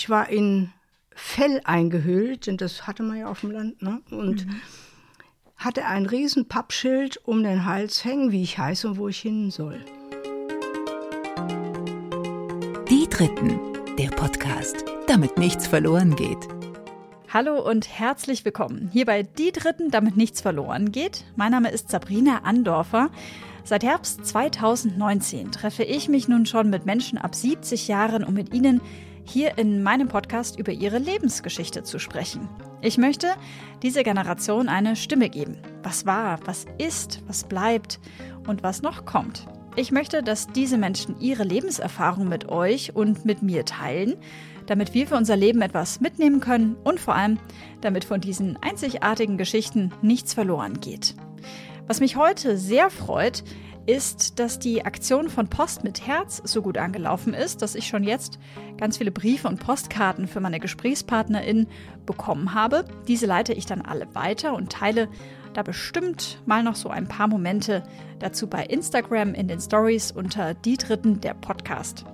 ich war in Fell eingehüllt, denn das hatte man ja auf dem Land, ne? Und mhm. hatte ein riesen Pappschild um den Hals hängen, wie ich heiße und wo ich hin soll. Die Dritten, der Podcast, damit nichts verloren geht. Hallo und herzlich willkommen hier bei Die Dritten, damit nichts verloren geht. Mein Name ist Sabrina Andorfer. Seit Herbst 2019 treffe ich mich nun schon mit Menschen ab 70 Jahren, um mit ihnen hier in meinem Podcast über ihre Lebensgeschichte zu sprechen. Ich möchte dieser Generation eine Stimme geben. Was war, was ist, was bleibt und was noch kommt. Ich möchte, dass diese Menschen ihre Lebenserfahrung mit euch und mit mir teilen, damit wir für unser Leben etwas mitnehmen können und vor allem, damit von diesen einzigartigen Geschichten nichts verloren geht. Was mich heute sehr freut, ist, dass die Aktion von Post mit Herz so gut angelaufen ist, dass ich schon jetzt ganz viele Briefe und Postkarten für meine GesprächspartnerInnen bekommen habe. Diese leite ich dann alle weiter und teile da bestimmt mal noch so ein paar Momente dazu bei Instagram in den Stories unter die Dritten der Podcast.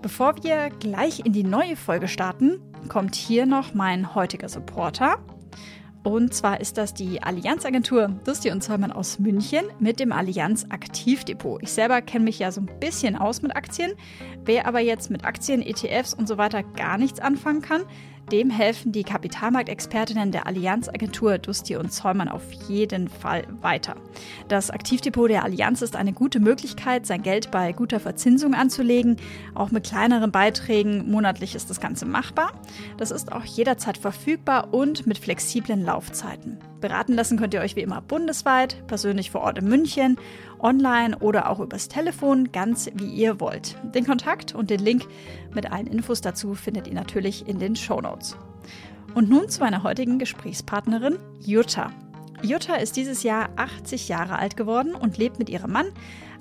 Bevor wir gleich in die neue Folge starten, kommt hier noch mein heutiger Supporter. Und zwar ist das die Allianzagentur Dusti und Zollmann aus München mit dem Allianz Aktivdepot. Ich selber kenne mich ja so ein bisschen aus mit Aktien. Wer aber jetzt mit Aktien, ETFs und so weiter gar nichts anfangen kann, dem helfen die Kapitalmarktexpertinnen der Allianzagentur Dusti und Zollmann auf jeden Fall weiter. Das Aktivdepot der Allianz ist eine gute Möglichkeit, sein Geld bei guter Verzinsung anzulegen. Auch mit kleineren Beiträgen monatlich ist das Ganze machbar. Das ist auch jederzeit verfügbar und mit flexiblen Laufzeiten. Beraten lassen könnt ihr euch wie immer bundesweit, persönlich vor Ort in München, online oder auch übers Telefon, ganz wie ihr wollt. Den Kontakt und den Link mit allen Infos dazu findet ihr natürlich in den Show Notes. Und nun zu meiner heutigen Gesprächspartnerin Jutta. Jutta ist dieses Jahr 80 Jahre alt geworden und lebt mit ihrem Mann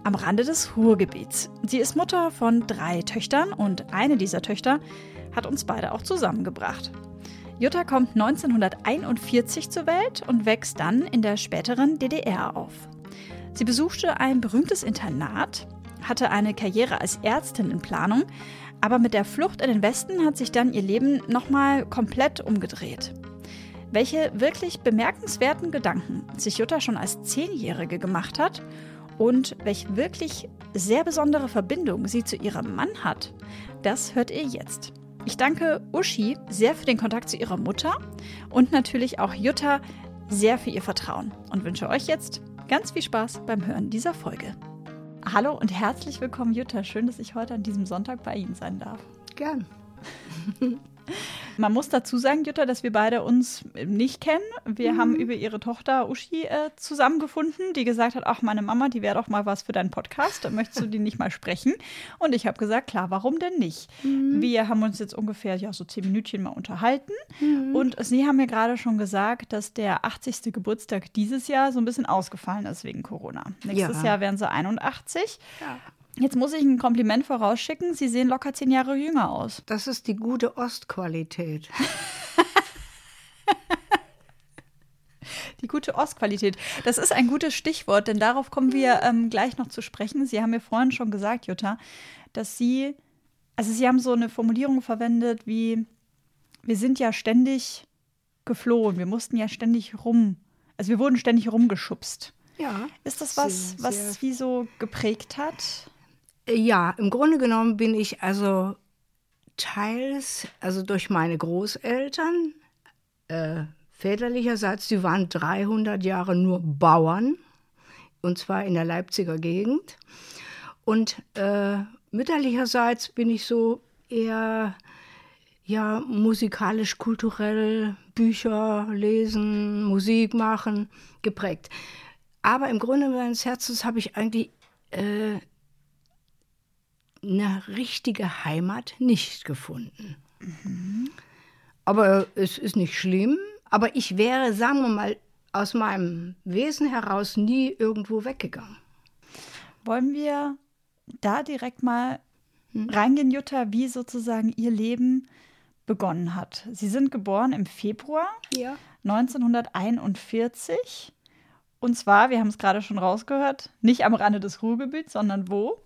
am Rande des Ruhrgebiets. Sie ist Mutter von drei Töchtern und eine dieser Töchter hat uns beide auch zusammengebracht. Jutta kommt 1941 zur Welt und wächst dann in der späteren DDR auf. Sie besuchte ein berühmtes Internat, hatte eine Karriere als Ärztin in Planung, aber mit der Flucht in den Westen hat sich dann ihr Leben nochmal komplett umgedreht. Welche wirklich bemerkenswerten Gedanken sich Jutta schon als Zehnjährige gemacht hat und welche wirklich sehr besondere Verbindung sie zu ihrem Mann hat, das hört ihr jetzt. Ich danke Uschi sehr für den Kontakt zu ihrer Mutter und natürlich auch Jutta sehr für ihr Vertrauen und wünsche euch jetzt ganz viel Spaß beim Hören dieser Folge. Hallo und herzlich willkommen, Jutta. Schön, dass ich heute an diesem Sonntag bei Ihnen sein darf. Gern. Man muss dazu sagen, Jutta, dass wir beide uns nicht kennen. Wir mhm. haben über ihre Tochter Uschi äh, zusammengefunden, die gesagt hat, ach, meine Mama, die wäre doch mal was für deinen Podcast. Möchtest du die nicht mal sprechen? Und ich habe gesagt, klar, warum denn nicht? Mhm. Wir haben uns jetzt ungefähr ja so zehn Minütchen mal unterhalten. Mhm. Und Sie haben mir gerade schon gesagt, dass der 80. Geburtstag dieses Jahr so ein bisschen ausgefallen ist wegen Corona. Nächstes ja. Jahr werden sie 81. Ja. Jetzt muss ich ein Kompliment vorausschicken. Sie sehen locker zehn Jahre jünger aus. Das ist die gute Ostqualität. Die gute Ostqualität. Das ist ein gutes Stichwort, denn darauf kommen wir ähm, gleich noch zu sprechen. Sie haben mir vorhin schon gesagt, Jutta, dass Sie, also Sie haben so eine Formulierung verwendet wie, wir sind ja ständig geflohen, wir mussten ja ständig rum, also wir wurden ständig rumgeschubst. Ja. Ist das was, was Sie so geprägt hat? Ja, im Grunde genommen bin ich also teils, also durch meine Großeltern, äh, väterlicherseits, die waren 300 Jahre nur Bauern, und zwar in der Leipziger Gegend. Und äh, mütterlicherseits bin ich so eher ja, musikalisch, kulturell, Bücher lesen, Musik machen, geprägt. Aber im Grunde meines Herzens habe ich eigentlich äh, eine richtige Heimat nicht gefunden. Mhm. Aber es ist nicht schlimm. Aber ich wäre, sagen wir mal, aus meinem Wesen heraus nie irgendwo weggegangen. Wollen wir da direkt mal hm? reingehen, Jutta, wie sozusagen Ihr Leben begonnen hat? Sie sind geboren im Februar ja. 1941. Und zwar, wir haben es gerade schon rausgehört, nicht am Rande des Ruhrgebiets, sondern wo?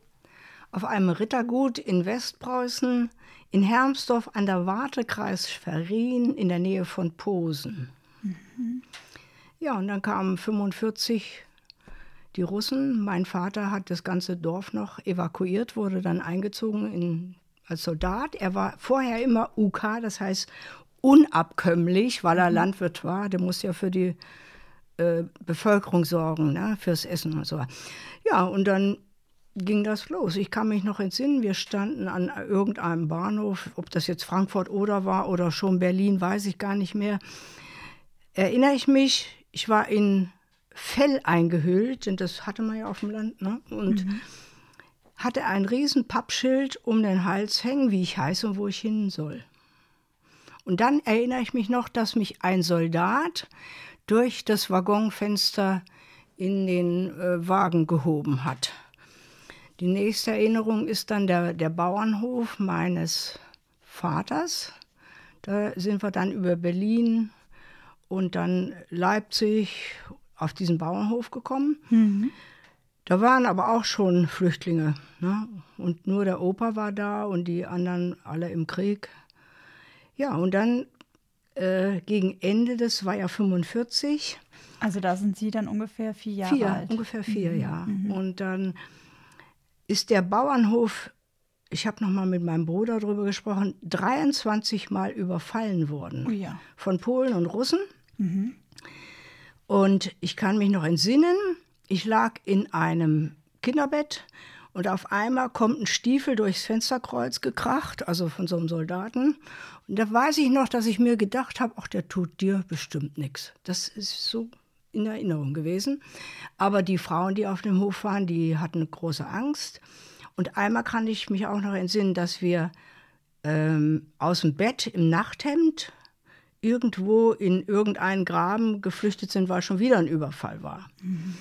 Auf einem Rittergut in Westpreußen in Hermsdorf an der Wartekreis Schwerin in der Nähe von Posen. Mhm. Ja, und dann kamen 45 die Russen. Mein Vater hat das ganze Dorf noch evakuiert, wurde dann eingezogen in, als Soldat. Er war vorher immer UK, das heißt unabkömmlich, weil er mhm. Landwirt war. Der musste ja für die äh, Bevölkerung sorgen, ne, fürs Essen und so. Ja, und dann ging das los. Ich kann mich noch entsinnen, wir standen an irgendeinem Bahnhof, ob das jetzt Frankfurt oder war oder schon Berlin, weiß ich gar nicht mehr. Erinnere ich mich, ich war in Fell eingehüllt, denn das hatte man ja auf dem Land, ne? und mhm. hatte ein riesen Pappschild um den Hals hängen, wie ich heiße und wo ich hin soll. Und dann erinnere ich mich noch, dass mich ein Soldat durch das Waggonfenster in den äh, Wagen gehoben hat. Die nächste Erinnerung ist dann der, der Bauernhof meines Vaters. Da sind wir dann über Berlin und dann Leipzig auf diesen Bauernhof gekommen. Mhm. Da waren aber auch schon Flüchtlinge. Ne? Und nur der Opa war da und die anderen alle im Krieg. Ja, und dann äh, gegen Ende, das war ja 45. Also da sind Sie dann ungefähr vier Jahre vier, alt. Ungefähr vier, mhm. ja. Mhm. Und dann ist der Bauernhof, ich habe noch mal mit meinem Bruder darüber gesprochen, 23 Mal überfallen worden. Oh ja. Von Polen und Russen. Mhm. Und ich kann mich noch entsinnen, ich lag in einem Kinderbett und auf einmal kommt ein Stiefel durchs Fensterkreuz gekracht, also von so einem Soldaten. Und da weiß ich noch, dass ich mir gedacht habe, ach, der tut dir bestimmt nichts. Das ist so in Erinnerung gewesen. Aber die Frauen, die auf dem Hof waren, die hatten große Angst. Und einmal kann ich mich auch noch entsinnen, dass wir ähm, aus dem Bett im Nachthemd irgendwo in irgendeinen Graben geflüchtet sind, weil schon wieder ein Überfall war. Mhm.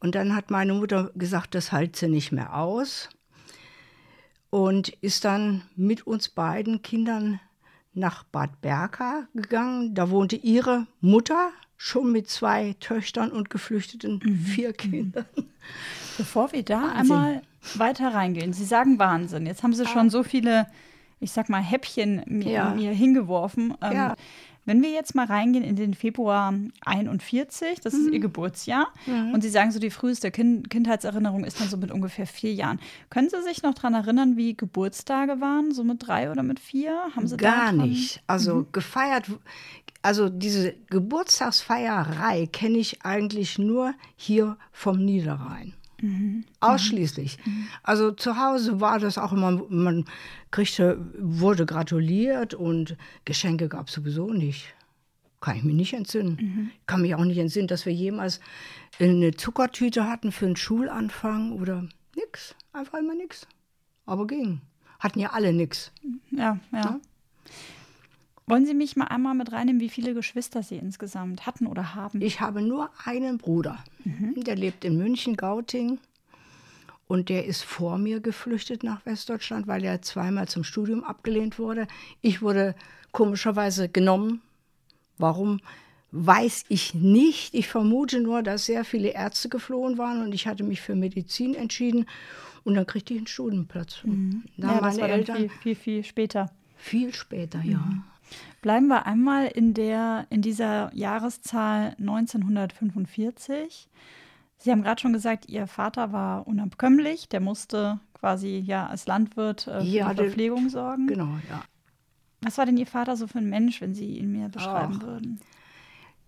Und dann hat meine Mutter gesagt, das hält sie nicht mehr aus und ist dann mit uns beiden Kindern nach Bad Berka gegangen. Da wohnte ihre Mutter schon mit zwei Töchtern und geflüchteten mhm. vier Kindern. Bevor wir da Wahnsinn. einmal weiter reingehen, Sie sagen Wahnsinn. Jetzt haben Sie schon ah. so viele, ich sag mal, Häppchen mir, ja. mir hingeworfen. Ähm, ja. Wenn wir jetzt mal reingehen in den Februar 41, das mhm. ist Ihr Geburtsjahr, mhm. und Sie sagen so, die früheste kind Kindheitserinnerung ist dann so mit ungefähr vier Jahren. Können Sie sich noch daran erinnern, wie Geburtstage waren, so mit drei oder mit vier? Haben Sie Gar nicht. Also mhm. gefeiert, also diese Geburtstagsfeierei kenne ich eigentlich nur hier vom Niederrhein. Mhm. Ausschließlich. Mhm. Also zu Hause war das auch immer, man kriegte, wurde gratuliert und Geschenke gab es sowieso nicht. Kann ich mich nicht entsinnen. Mhm. Kann mich auch nicht entsinnen, dass wir jemals eine Zuckertüte hatten für einen Schulanfang oder nix. Einfach immer nix. Aber ging. Hatten ja alle nix. Ja, ja. ja? Wollen Sie mich mal einmal mit reinnehmen, wie viele Geschwister Sie insgesamt hatten oder haben? Ich habe nur einen Bruder. Mhm. Der lebt in München, Gauting. Und der ist vor mir geflüchtet nach Westdeutschland, weil er zweimal zum Studium abgelehnt wurde. Ich wurde komischerweise genommen. Warum? Weiß ich nicht. Ich vermute nur, dass sehr viele Ärzte geflohen waren und ich hatte mich für Medizin entschieden. Und dann kriegte ich einen Studienplatz. Mhm. Da ja, meine Eltern viel, viel, viel später. Viel später, ja. Mhm. Bleiben wir einmal in, der, in dieser Jahreszahl 1945. Sie haben gerade schon gesagt, Ihr Vater war unabkömmlich, der musste quasi ja als Landwirt äh, für ja, die Verpflegung den, sorgen. Genau, ja. Was war denn Ihr Vater so für ein Mensch, wenn Sie ihn mir beschreiben Ach. würden?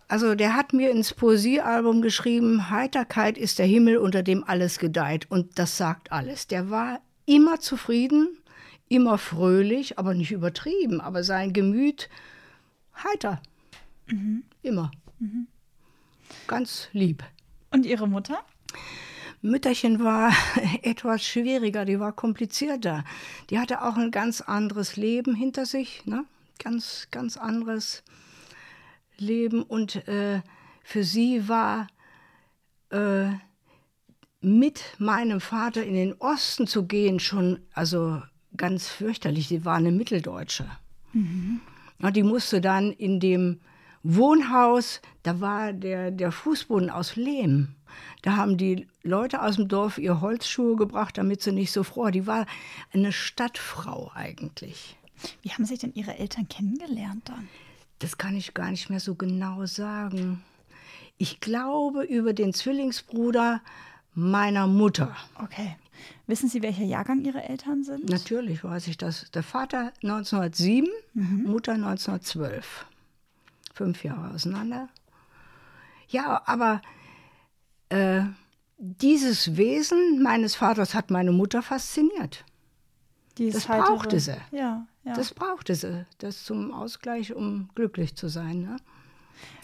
Also der hat mir ins Poesiealbum geschrieben, Heiterkeit ist der Himmel, unter dem alles gedeiht. Und das sagt alles. Der war immer zufrieden, immer fröhlich, aber nicht übertrieben, aber sein Gemüt heiter. Mhm. Immer. Mhm. Ganz lieb. Und Ihre Mutter? Mütterchen war etwas schwieriger, die war komplizierter. Die hatte auch ein ganz anderes Leben hinter sich, ne? ganz, ganz anderes Leben. Und äh, für sie war äh, mit meinem Vater in den Osten zu gehen schon, also ganz fürchterlich. Sie war eine Mitteldeutsche. Mhm. Die musste dann in dem Wohnhaus, da war der, der Fußboden aus Lehm. Da haben die Leute aus dem Dorf ihr Holzschuhe gebracht, damit sie nicht so froh. Die war eine Stadtfrau eigentlich. Wie haben sich denn Ihre Eltern kennengelernt dann? Das kann ich gar nicht mehr so genau sagen. Ich glaube über den Zwillingsbruder meiner Mutter. Okay. Wissen Sie, welcher Jahrgang Ihre Eltern sind? Natürlich weiß ich das. Der Vater 1907, Mutter 1912. Fünf Jahre auseinander. Ja, aber äh, dieses Wesen meines Vaters hat meine Mutter fasziniert. Dieses Das heitere- brauchte sie. Ja, ja. Das brauchte sie, das zum Ausgleich, um glücklich zu sein. Ne?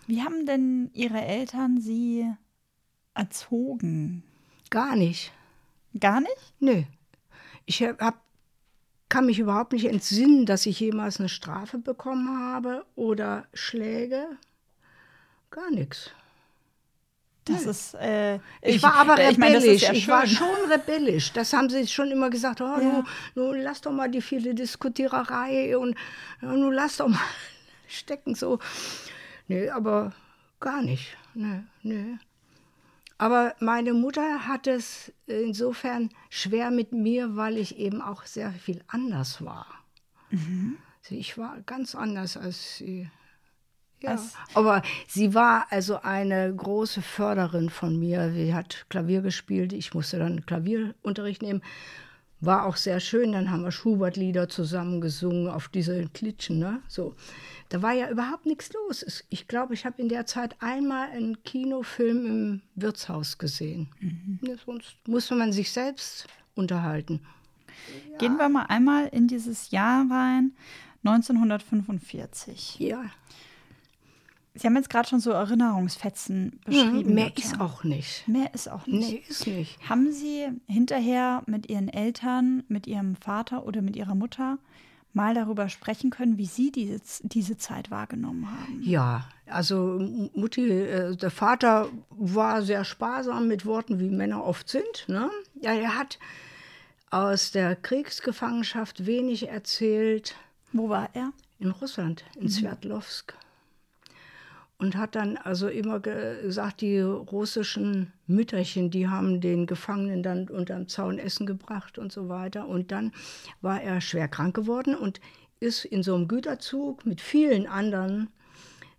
Wie haben denn Ihre Eltern Sie erzogen? Gar nicht. Gar nicht? Nö. Ich hab, kann mich überhaupt nicht entsinnen, dass ich jemals eine Strafe bekommen habe oder Schläge. Gar nichts. Das ist. Äh, Ich, war aber rebellisch. ich meine, ja ich war schon rebellisch. Das haben sie schon immer gesagt. Oh, Ja. nu, nu, lass doch mal die viele Diskutiererei und ja, nu lass doch mal stecken so. Nee, aber gar nicht. Nee, nee. Aber meine Mutter hat es insofern schwer mit mir, weil ich eben auch sehr viel anders war. Mhm. Ich war ganz anders als sie. Ja. Als- Aber sie war also eine große Förderin von mir. Sie hat Klavier gespielt. Ich musste dann Klavierunterricht nehmen. War auch sehr schön. Dann haben wir Schubert-Lieder zusammen gesungen auf diese Klitschen. Ne? So. Da war ja überhaupt nichts los. Ich glaube, ich habe in der Zeit einmal einen Kinofilm im Wirtshaus gesehen. Ne, sonst musste man sich selbst unterhalten. Gehen wir mal einmal in dieses Jahr rein, 1945. Ja, Sie haben jetzt gerade schon so Erinnerungsfetzen beschrieben. Mhm, mehr Jutta. ist auch nicht. Mehr ist auch nicht. Nee, ist nicht. Haben Sie hinterher mit Ihren Eltern, mit Ihrem Vater oder mit Ihrer Mutter mal darüber sprechen können, wie Sie diese, diese Zeit wahrgenommen haben? Ja, also Mutti, äh, der Vater war sehr sparsam mit Worten, wie Männer oft sind. Ne? Ja, er hat aus der Kriegsgefangenschaft wenig erzählt Wo war er? in Russland, in Sverdlovsk. Und hat dann also immer ge- gesagt, die russischen Mütterchen, die haben den Gefangenen dann unterm Zaun Essen gebracht und so weiter. Und dann war er schwer krank geworden und ist in so einem Güterzug mit vielen anderen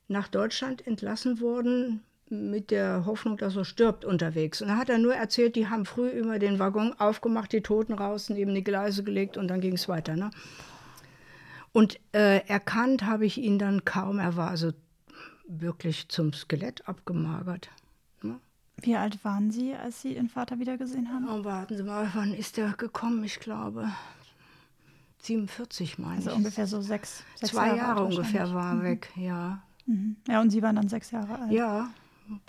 nach Deutschland entlassen worden mit der Hoffnung, dass er stirbt unterwegs. Und da hat er nur erzählt, die haben früh immer den Waggon aufgemacht, die Toten raus, neben die Gleise gelegt und dann ging es weiter. Ne? Und äh, erkannt habe ich ihn dann kaum. Er war also wirklich zum Skelett abgemagert. Wie alt waren Sie, als Sie Ihren Vater wiedergesehen haben? Oh, warten Sie mal, wann ist der gekommen? Ich glaube 47, meine Also ich. ungefähr so sechs, sechs Zwei Jahre, alt ungefähr war er weg, ja. Mhm. Ja, und Sie waren dann sechs Jahre alt. Ja,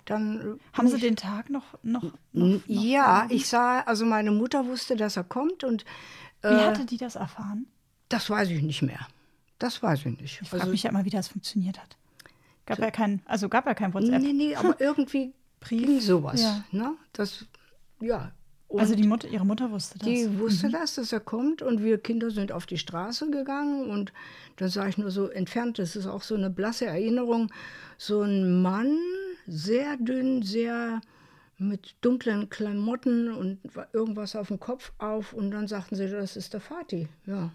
dann. Haben Sie ich- den Tag noch? noch, noch, N- noch Ja, ich sah, also meine Mutter wusste, dass er kommt und Wie äh, hatte die das erfahren? das weiß ich nicht mehr. Das weiß ich nicht. Ich frage Also, mich ja immer, wie das funktioniert hat. Gab ja kein, also gab ja kein WhatsApp. nee, nee, aber irgendwie ging sowas. Ja. Ne? Das, ja. Und also die Mutter, ihre Mutter wusste das. die wusste das, dass er kommt und wir Kinder sind auf die Straße gegangen und da sah ich nur so entfernt, das ist auch so eine blasse Erinnerung, so ein Mann, sehr dünn, sehr mit dunklen Klamotten und wa- irgendwas auf dem Kopf auf und dann sagten sie, das ist der Vati, ja.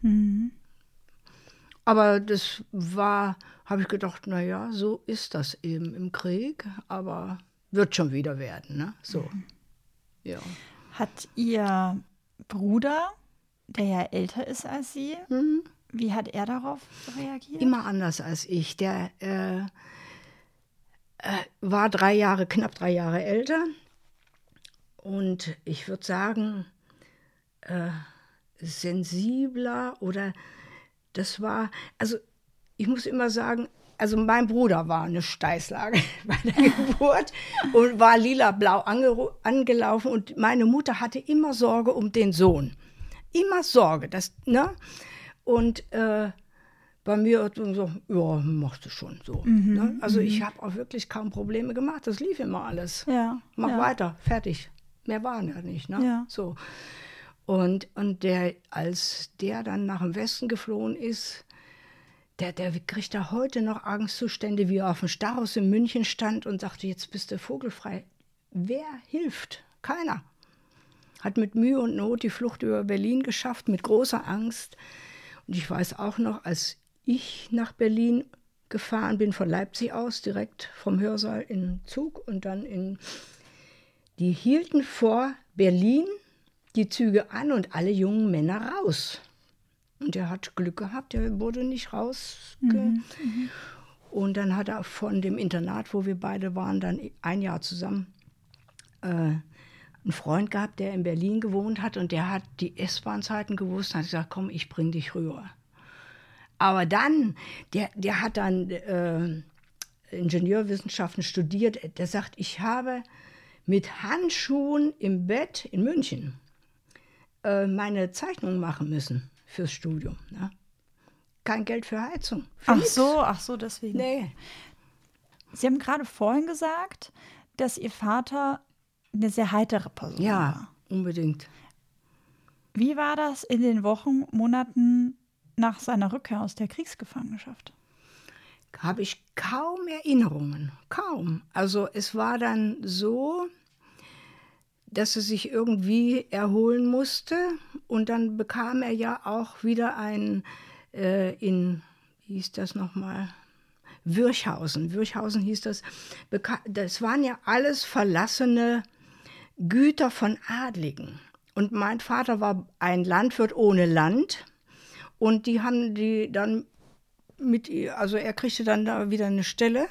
Mhm. Aber das war, habe ich gedacht, naja, so ist das eben im Krieg, aber wird schon wieder werden, ne? So. Ja. Hat Ihr Bruder, der ja älter ist als Sie, wie hat er darauf reagiert? Immer anders als ich. Der äh, äh, war drei Jahre, knapp drei Jahre älter. Und ich würde sagen, äh, sensibler oder das war, also ich muss immer sagen, also mein Bruder war eine Steißlage bei der Geburt und war lila-blau ange angelaufen und meine Mutter hatte immer Sorge um den Sohn. Immer Sorge, das, ne? Und äh, bei mir hat so, ja, machst du schon so. ne? Also ich habe auch wirklich kaum Probleme gemacht, das lief immer alles. Ja, Mach ja. weiter, fertig. Mehr war ja nicht, ne? Ja. So. Und, und der, als der dann nach dem Westen geflohen ist, der, der kriegt da heute noch Angstzustände, wie er auf dem Starhaus in München stand und sagte, jetzt bist du vogelfrei. Wer hilft? Keiner. Hat mit Mühe und Not die Flucht über Berlin geschafft, mit großer Angst. Und ich weiß auch noch, als ich nach Berlin gefahren bin, von Leipzig aus, direkt vom Hörsaal in Zug und dann in. Die hielten vor Berlin die Züge an und alle jungen Männer raus. Und er hat Glück gehabt, er wurde nicht raus. Mhm. Und dann hat er von dem Internat, wo wir beide waren, dann ein Jahr zusammen, äh, einen Freund gehabt, der in Berlin gewohnt hat und der hat die S-Bahn-Zeiten gewusst und hat gesagt, komm, ich bring dich rüber. Aber dann, der, der hat dann äh, Ingenieurwissenschaften studiert, der sagt, ich habe mit Handschuhen im Bett in München äh, meine Zeichnung machen müssen fürs Studium. Ne? Kein Geld für Heizung. Für ach nix. so, ach so, deswegen. Nee. Sie haben gerade vorhin gesagt, dass Ihr Vater eine sehr heitere Person Ja, war. unbedingt. Wie war das in den Wochen, Monaten nach seiner Rückkehr aus der Kriegsgefangenschaft? Habe ich kaum Erinnerungen. Kaum. Also es war dann so, dass er sich irgendwie erholen musste. Und dann bekam er ja auch wieder ein äh, in, wie hieß das nochmal? Würchhausen. Würchhausen hieß das. Das waren ja alles verlassene Güter von Adligen. Und mein Vater war ein Landwirt ohne Land. Und die haben die dann mit, also er kriegte dann da wieder eine Stelle.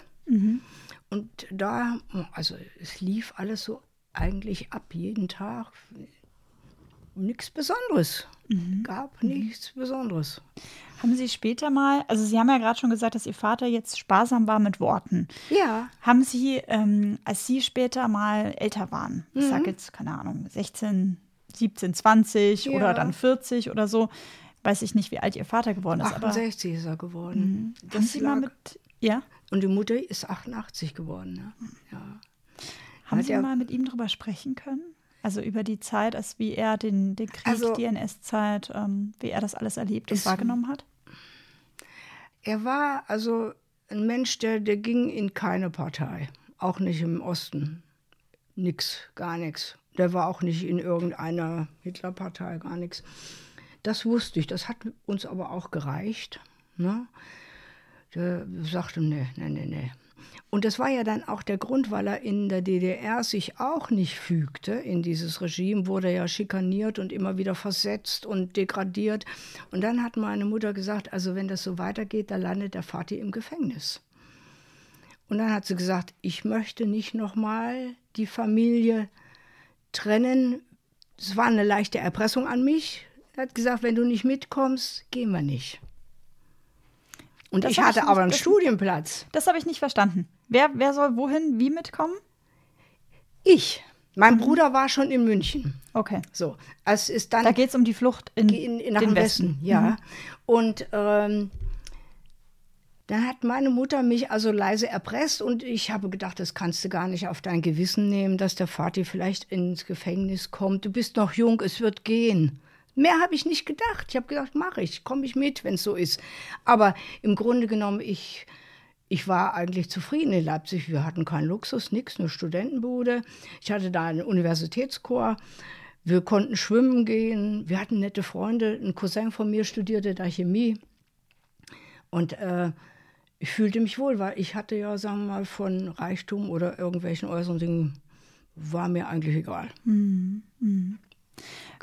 Und da, also es lief alles so eigentlich ab, jeden Tag. Nichts Besonderes. Gab nichts Besonderes. Haben Sie später mal, also Sie haben ja gerade schon gesagt, dass Ihr Vater jetzt sparsam war mit Worten. Ja, Haben Sie, ähm, als Sie später mal älter waren, ich sage jetzt, keine Ahnung, 16, 17, 20 Ja. oder dann 40 oder so, weiß ich nicht, wie alt Ihr Vater geworden ist, aber 68 ist er geworden. haben Das Sie mal mit, ja, Und die Mutter ist 88 geworden. Ne? Ja. Haben Sie mal mit ihm drüber sprechen können? Also über die Zeit, als wie er den, den Krieg, Also- die NS-Zeit, ähm, wie er das alles erlebt und wahrgenommen hat? Er war also ein Mensch, der, der ging in keine Partei, auch nicht im Osten. Nix, gar nichts. Der war auch nicht in irgendeiner Hitlerpartei, gar nichts. Das wusste ich, das hat uns aber auch gereicht. Ne? Der sagte, nee, nee, nee, nee. Und das war ja dann auch der Grund, weil er in der DDR sich auch nicht fügte in dieses Regime, wurde ja schikaniert und immer wieder versetzt und degradiert. Und dann hat meine Mutter gesagt, also wenn das so weitergeht, dann landet der Vati im Gefängnis. Und dann hat sie gesagt, ich möchte nicht nochmal die Familie trennen. Es war eine leichte Erpressung an mich. Er hat gesagt, wenn du nicht mitkommst, gehen wir nicht. Und Das ich ich hatte nicht- aber einen Studienplatz. Das habe ich nicht verstanden. Wer, wer soll wohin, wie mitkommen? Ich. Mein Bruder war schon in München. Okay. So, es ist dann Da geht es um die Flucht in, in, in nach den Westen, Westen. ja. Und ähm, dann hat meine Mutter mich also leise erpresst und ich habe gedacht, das kannst du gar nicht auf dein Gewissen nehmen, dass der Vati vielleicht ins Gefängnis kommt. Du bist noch jung, es wird gehen. Mehr habe ich nicht gedacht. Ich habe gedacht, mache ich, komme ich mit, wenn es so ist. Aber im Grunde genommen, ich, ich war eigentlich zufrieden in Leipzig. Wir hatten keinen Luxus, nichts, eine Studentenbude. Ich hatte da einen Universitätschor. Wir konnten schwimmen gehen. Wir hatten nette Freunde. Ein Cousin von mir studierte da Chemie. Und äh, ich fühlte mich wohl, weil ich hatte ja, sagen wir mal, von Reichtum oder irgendwelchen äußeren Dingen, war mir eigentlich egal.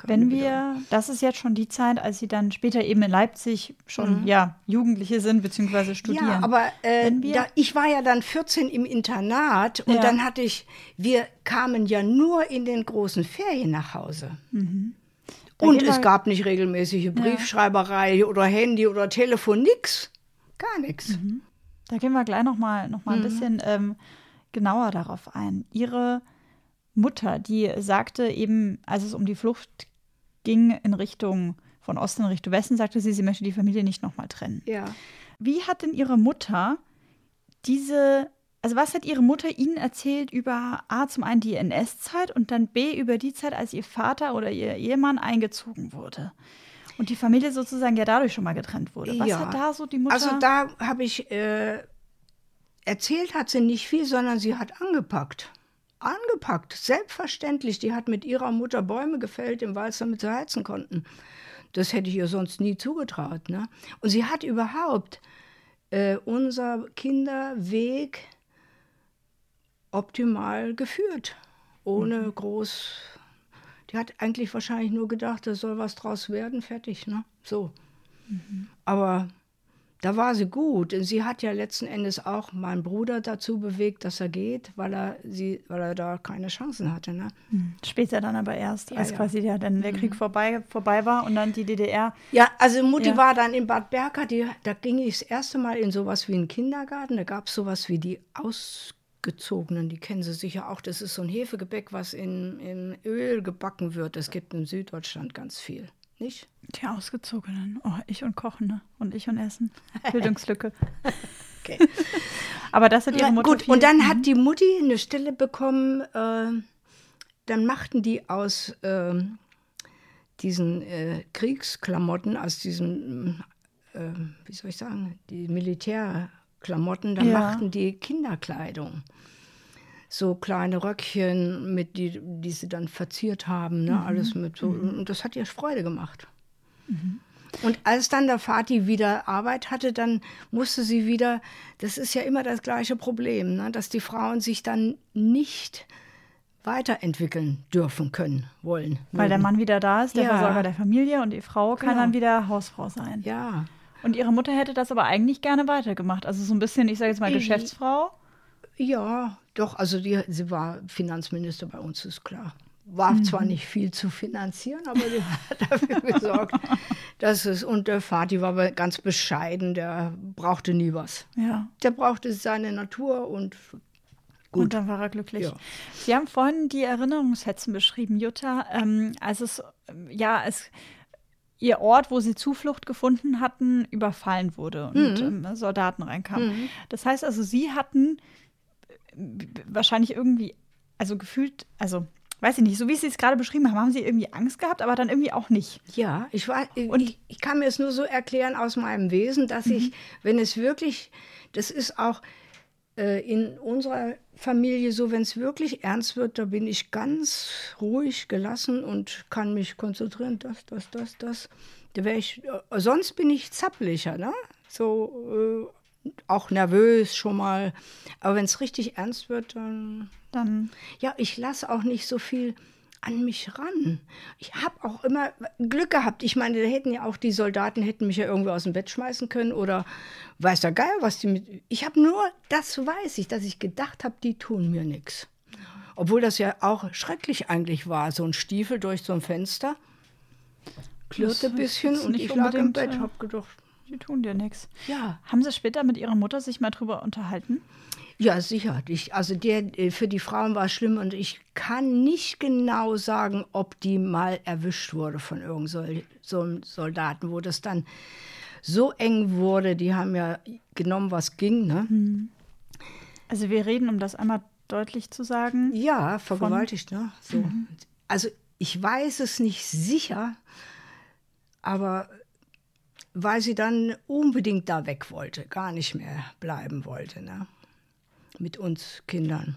Wenn wir, das ist jetzt schon die Zeit, als Sie dann später eben in Leipzig schon ja Jugendliche sind beziehungsweise studieren. Mhm. Ja, aber äh, Wenn wir- da, ich war ja dann 14 im Internat und Ja. dann hatte ich, wir kamen ja nur in den großen Ferien nach Hause. Mhm. Und es gab nicht regelmäßige Briefschreiberei oder Handy oder Telefon, nix. Gar nichts. Da gehen wir gleich noch mal, noch mal ein bisschen ähm, genauer darauf ein. Ihre Mutter, die sagte eben, als es um die Flucht ging in Richtung von Osten in Richtung Westen, sagte sie, sie möchte die Familie nicht noch mal trennen. Ja. Wie hat denn Ihre Mutter diese, also was hat Ihre Mutter Ihnen erzählt über A, zum einen die NS-Zeit und dann B, über die Zeit, als Ihr Vater oder Ihr Ehemann eingezogen wurde? Und die Familie sozusagen ja dadurch schon mal getrennt wurde. Was Ja. hat da so die Mutter? Also da habe ich, äh, erzählt hat sie nicht viel, sondern sie hat angepackt. Angepackt, selbstverständlich. Die hat mit ihrer Mutter Bäume gefällt im Wald, damit sie heizen konnten. Das hätte ich ihr sonst nie zugetraut. Ne? Und sie hat überhaupt äh, unser Kinderweg optimal geführt, ohne groß. Die hat eigentlich wahrscheinlich nur gedacht, da soll was draus werden, fertig, ne? So. Aber da war sie gut. Und sie hat ja letzten Endes auch meinen Bruder dazu bewegt, dass er geht, weil er, sie, weil er da keine Chancen hatte. Ne? Später dann aber erst, als ja. Mhm. quasi ja, dann der Krieg vorbei, vorbei war und dann die DDR. Ja, also Mutti Ja. war dann in Bad Berka, die, da ging ich das erste Mal in sowas wie einen Kindergarten. Da gab es sowas wie die Ausgezogenen, die kennen Sie sicher auch. Das ist so ein Hefegebäck, was in, in Öl gebacken wird. Das gibt in Süddeutschland ganz viel. Nicht? Die Ausgezogenen. Oh, ich und Kochen ne? und ich und Essen. Bildungslücke. Okay. Aber das hat ihre Mutter gut, viel- und dann hat die Mutti eine Stelle bekommen, äh, dann machten die aus ähm, diesen äh, Kriegsklamotten, aus diesen, äh, wie soll ich sagen, die Militärklamotten, dann Ja. machten die Kinderkleidung. So kleine Röckchen, mit die, die sie dann verziert haben, ne? alles mit so. Und das hat ihr Freude gemacht. Und als dann der Vati wieder Arbeit hatte, dann musste sie wieder, das ist ja immer das gleiche Problem, ne? dass die Frauen sich dann nicht weiterentwickeln dürfen können, wollen. Weil der. Mann wieder da ist, der Ja. Versorger der Familie und die Frau kann Genau. dann wieder Hausfrau sein. Ja, Und ihre Mutter hätte das aber eigentlich gerne weitergemacht. Also so ein bisschen, ich sage jetzt mal, Mhm. Geschäftsfrau. Ja, doch, also die, sie war Finanzminister bei uns, ist klar. War zwar nicht viel zu finanzieren, aber die hat dafür gesorgt, dass es, und der Vati war aber ganz bescheiden, der brauchte nie was. Ja. Der brauchte seine Natur und Und dann war er glücklich. Ja. Sie haben vorhin die Erinnerungshetzen beschrieben, Jutta, ähm, als es, ja, als ihr Ort, wo sie Zuflucht gefunden hatten, überfallen wurde und ähm, Soldaten reinkamen. Das heißt also, sie hatten wahrscheinlich irgendwie, also gefühlt, also weiß ich nicht, so wie Sie es gerade beschrieben haben, haben Sie irgendwie Angst gehabt, aber dann irgendwie auch nicht. Ja, ich, war, Und- ich, ich kann mir es nur so erklären aus meinem Wesen, dass ich, wenn es wirklich, das ist auch äh, in unserer Familie so, wenn es wirklich ernst wird, da bin ich ganz ruhig, gelassen und kann mich konzentrieren, das, das, das, das. Da wär ich, äh, sonst bin ich zappeliger, ne? So äh, auch nervös schon mal. Aber wenn es richtig ernst wird, dann Dann ja, ich lasse auch nicht so viel an mich ran. Ich habe auch immer Glück gehabt. Ich meine, da hätten ja auch die Soldaten hätten mich ja irgendwo aus dem Bett schmeißen können oder weiß der Geier, was die mit. Ich habe nur, das weiß ich, dass ich gedacht habe, die tun mir nichts. Obwohl das ja auch schrecklich eigentlich war, so ein Stiefel durch so ein Fenster. Klirrte ein bisschen und ich lag im Bett, äh, habe gedacht, die tun dir nichts. ja, Haben Sie später mit Ihrer Mutter sich mal drüber unterhalten? Ja, sicher. Ich, also der, äh, für die Frauen war es schlimm und ich kann nicht genau sagen, ob die mal erwischt wurde von irgend so, Soldaten, wo das dann so eng wurde. Die haben ja genommen, was ging. Ne? Also wir reden, um das einmal deutlich zu sagen. Ja, vergewaltigt. Ne? So. Also ich weiß es nicht sicher, aber weil sie dann unbedingt da weg wollte, gar nicht mehr bleiben wollte. Ne? Mit uns Kindern.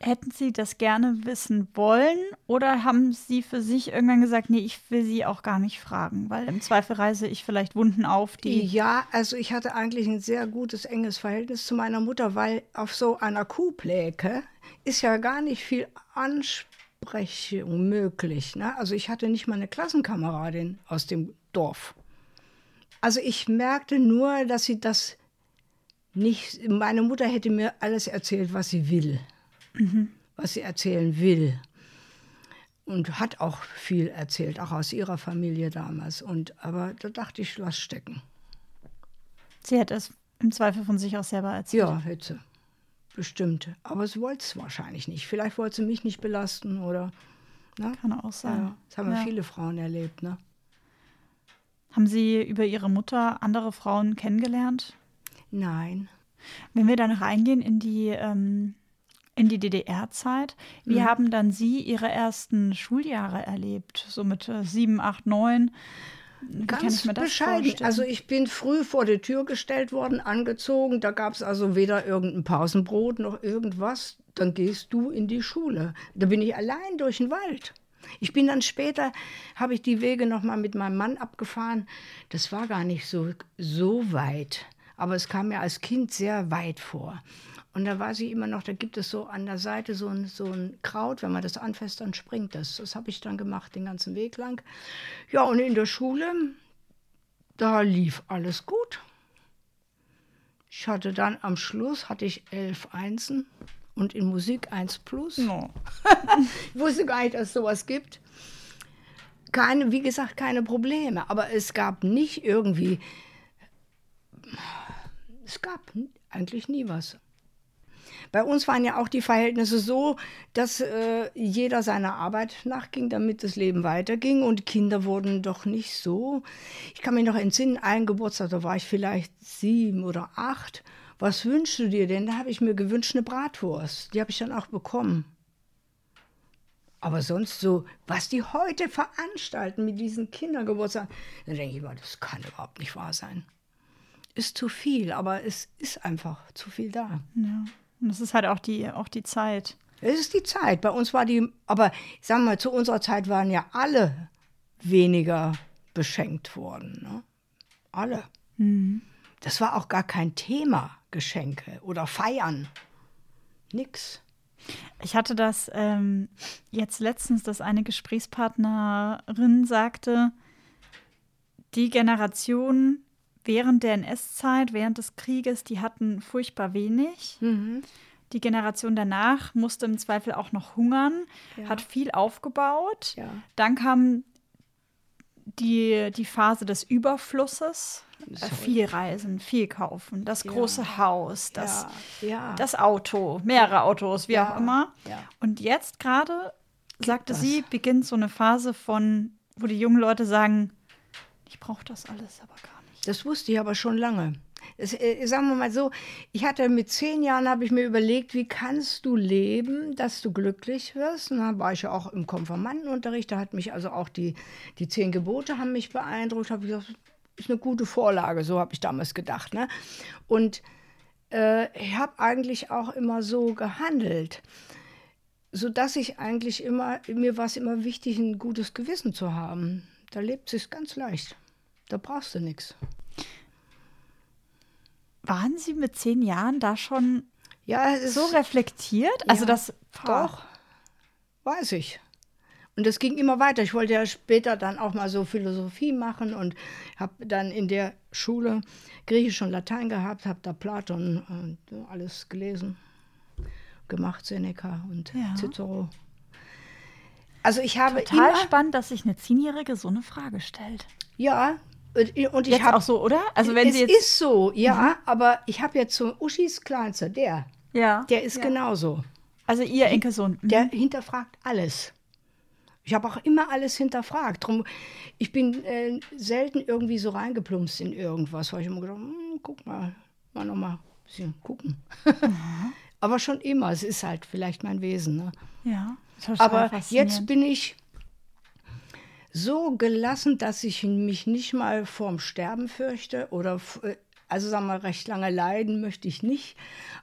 Hätten Sie das gerne wissen wollen oder haben Sie für sich irgendwann gesagt, nee, ich will Sie auch gar nicht fragen, weil im Zweifel reise ich vielleicht Wunden auf, die. Ja, also ich hatte eigentlich ein sehr gutes, enges Verhältnis zu meiner Mutter, weil auf so einer Kuhpläke ist ja gar nicht viel Ansprechung möglich. Ne? Also ich hatte nicht mal eine Klassenkameradin aus dem Dorf. Also ich merkte nur, dass sie das nicht, meine Mutter hätte mir alles erzählt, was sie will, was sie erzählen will. Und hat auch viel erzählt, auch aus ihrer Familie damals. Und, aber da dachte ich, lass stecken. Sie hätte es im Zweifel von sich aus selber erzählt. Ja, hätte sie. Bestimmt. Aber sie wollte es wahrscheinlich nicht. Vielleicht wollte sie mich nicht belasten oder. Ne? Kann auch sein. Ja, das haben ja. viele Frauen erlebt. Ne? Haben Sie über Ihre Mutter andere Frauen kennengelernt? Nein. Wenn wir dann reingehen in die, ähm, in die DDR-Zeit. Wie Mhm. haben dann Sie Ihre ersten Schuljahre erlebt? So mit äh, sieben, acht, neun? Wie kann Ganz ich mir das bescheiden. vorstellen? Also ich bin früh vor die Tür gestellt worden, angezogen. Da gab es also weder irgendein Pausenbrot noch irgendwas. Dann gehst du in die Schule. Da bin ich allein durch den Wald. Ich bin dann später, habe ich die Wege noch mal mit meinem Mann abgefahren. Das war gar nicht so, so weit. Aber es kam mir als Kind sehr weit vor. Und da weiß ich immer noch, da gibt es so an der Seite so ein, so ein Kraut, wenn man das anfasst, dann springt das. Das habe ich dann gemacht den ganzen Weg lang. Ja, und in der Schule, da lief alles gut. Ich hatte dann am Schluss hatte ich elf Einsen und in Musik eins plus. No. Ich wusste gar nicht, dass es sowas gibt. Keine, wie gesagt, keine Probleme. Aber es gab nicht irgendwie. Es gab eigentlich nie was. Bei uns waren ja auch die Verhältnisse so, dass äh, jeder seiner Arbeit nachging, damit das Leben weiterging. Und Kinder wurden doch nicht so. Ich kann mich noch entsinnen, einen Geburtstag, da war ich vielleicht sieben oder acht. Was wünschst du dir denn? Da habe ich mir gewünscht eine Bratwurst. Die habe ich dann auch bekommen. Aber sonst so, was die heute veranstalten mit diesen Kindergeburtstagen, da denke ich immer, das kann überhaupt nicht wahr sein. Ist zu viel, aber es ist einfach zu viel da. Ja. Und das ist halt auch die, auch die Zeit. Es ist die Zeit. Bei uns war die, aber sagen wir mal, zu unserer Zeit waren ja alle weniger beschenkt worden. Ne? Alle. Das war auch gar kein Thema, Geschenke oder Feiern. Nix. Ich hatte das ähm, jetzt letztens, dass eine Gesprächspartnerin sagte, die Generation während der NS-Zeit, während des Krieges, die hatten furchtbar wenig. Die Generation danach musste im Zweifel auch noch hungern, hat viel aufgebaut. Ja. Dann kam die, die Phase des Überflusses. Äh, viel reisen, viel kaufen, das große Haus, das, ja, ja. das Auto, mehrere Autos, wie Ja, auch immer. ja. Und jetzt gerade, sagte das. sie, beginnt so eine Phase von, wo die jungen Leute sagen, ich brauche das alles aber gar nicht. Das wusste ich aber schon lange. Es, äh, sagen wir mal so, ich hatte mit zehn Jahren, habe ich mir überlegt, wie kannst du leben, dass du glücklich wirst. Und dann war ich ja auch im Konfirmandenunterricht, da hat mich also auch die, die zehn Gebote haben mich beeindruckt, habe ich gesagt, ist eine gute Vorlage, so habe ich damals gedacht. Ne? Und äh, ich habe eigentlich auch immer so gehandelt, sodass ich eigentlich immer, mir war es immer wichtig, ein gutes Gewissen zu haben. Da lebt es ganz leicht. Da brauchst du nichts. Waren Sie mit zehn Jahren da schon Ja, so reflektiert? Also Ja, das doch, weiß ich. Und das ging immer weiter. Ich wollte ja später dann auch mal so Philosophie machen und habe dann in der Schule Griechisch und Latein gehabt, habe da Platon und alles gelesen, gemacht, Seneca und Ja. Cicero. Also ich habe total immer, spannend, dass sich eine Zehnjährige so eine Frage stellt. ja, und, ich Jetzt habe auch so, oder? Also wenn es Sie jetzt Mhm. ist so, ja, aber ich habe jetzt so Uschis Kleinster, der, ja, der ist ja. genauso. Also Ihr Enkelsohn. mhm. Der hinterfragt alles. Ich habe auch immer alles hinterfragt. Drum, ich bin äh, selten irgendwie so reingeplumpst in irgendwas, weil ich immer gedacht, hm, guck mal, mal noch mal ein bisschen gucken. Aber schon immer, es ist halt vielleicht mein Wesen. Ne? ja. Aber jetzt bin ich so gelassen, dass ich mich nicht mal vorm Sterben fürchte oder äh, also sagen wir recht lange leiden möchte ich nicht,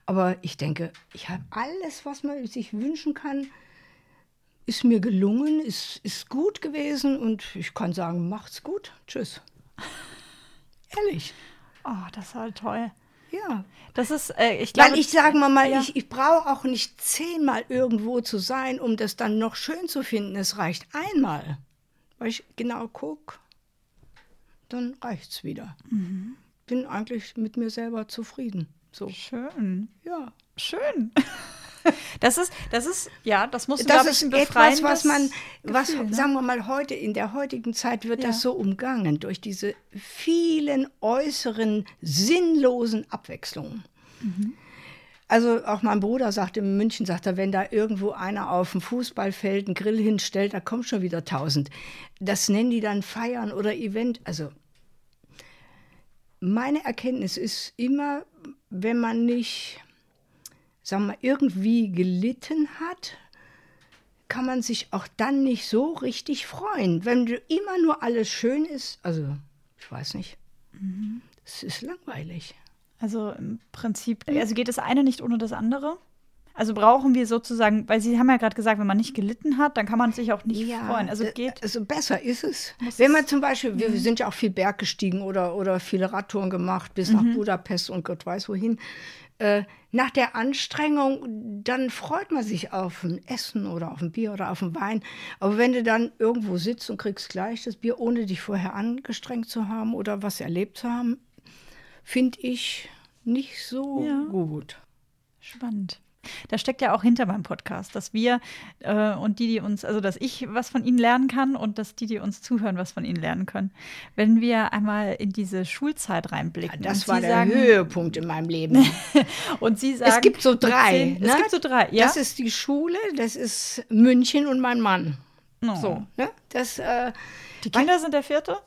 aber ich denke, ich habe alles, was man sich wünschen kann, ist mir gelungen, ist, ist gut gewesen und ich kann sagen, macht's gut, tschüss. Ehrlich, Oh, das halt toll. ja. Das ist, äh, ich glaube. Weil ich sage mal, mal Ja. ich, ich brauche auch nicht zehnmal irgendwo zu sein, um das dann noch schön zu finden. Es reicht einmal. Weil ich genau gucke, dann reicht's wieder. Mhm. Bin eigentlich mit mir selber zufrieden. So, Schön. ja. Schön. Das ist, das ist, ja, das muss, Das ist ich, ein etwas, was man, was, Gefühl, ne? sagen wir mal, heute, in der heutigen Zeit wird Ja. das so umgangen durch diese vielen äußeren, sinnlosen Abwechslungen. Mhm. Also auch mein Bruder sagte in München, sagt er, wenn da irgendwo einer auf dem Fußballfeld einen Grill hinstellt, da kommt schon wieder tausend. Das nennen die dann Feiern oder Event. Also meine Erkenntnis ist immer, wenn man nicht sagen wir irgendwie gelitten hat, kann man sich auch dann nicht so richtig freuen. Wenn immer nur alles schön ist, also ich weiß nicht, es ist langweilig. Also im Prinzip, also geht das eine nicht ohne das andere? Also brauchen wir sozusagen, weil Sie haben ja gerade gesagt, wenn man nicht gelitten hat, dann kann man sich auch nicht freuen. Also d- geht. Also besser ist es. Wenn man zum Beispiel, wir sind ja auch viel Berg gestiegen oder, oder viele Radtouren gemacht bis nach Budapest und Gott weiß wohin. Äh, nach der Anstrengung, dann freut man sich auf ein Essen oder auf ein Bier oder auf einen Wein. Aber wenn du dann irgendwo sitzt und kriegst gleich das Bier, ohne dich vorher angestrengt zu haben oder was erlebt zu haben, finde ich nicht so Ja. gut. Spannend. Da steckt ja auch hinter meinem Podcast, dass wir äh, und die, die uns, also dass ich was von ihnen lernen kann und dass die, die uns zuhören, was von ihnen lernen können. Wenn wir einmal in diese Schulzeit reinblicken. Das und war der sagen, Höhepunkt in meinem Leben. Und Sie sagen, Es gibt so drei. zehn- ne? Es gibt so drei, ja. Das ist die Schule, das ist München und mein Mann. Oh. So, ne? Das, äh, Die Kinder sind der vierte?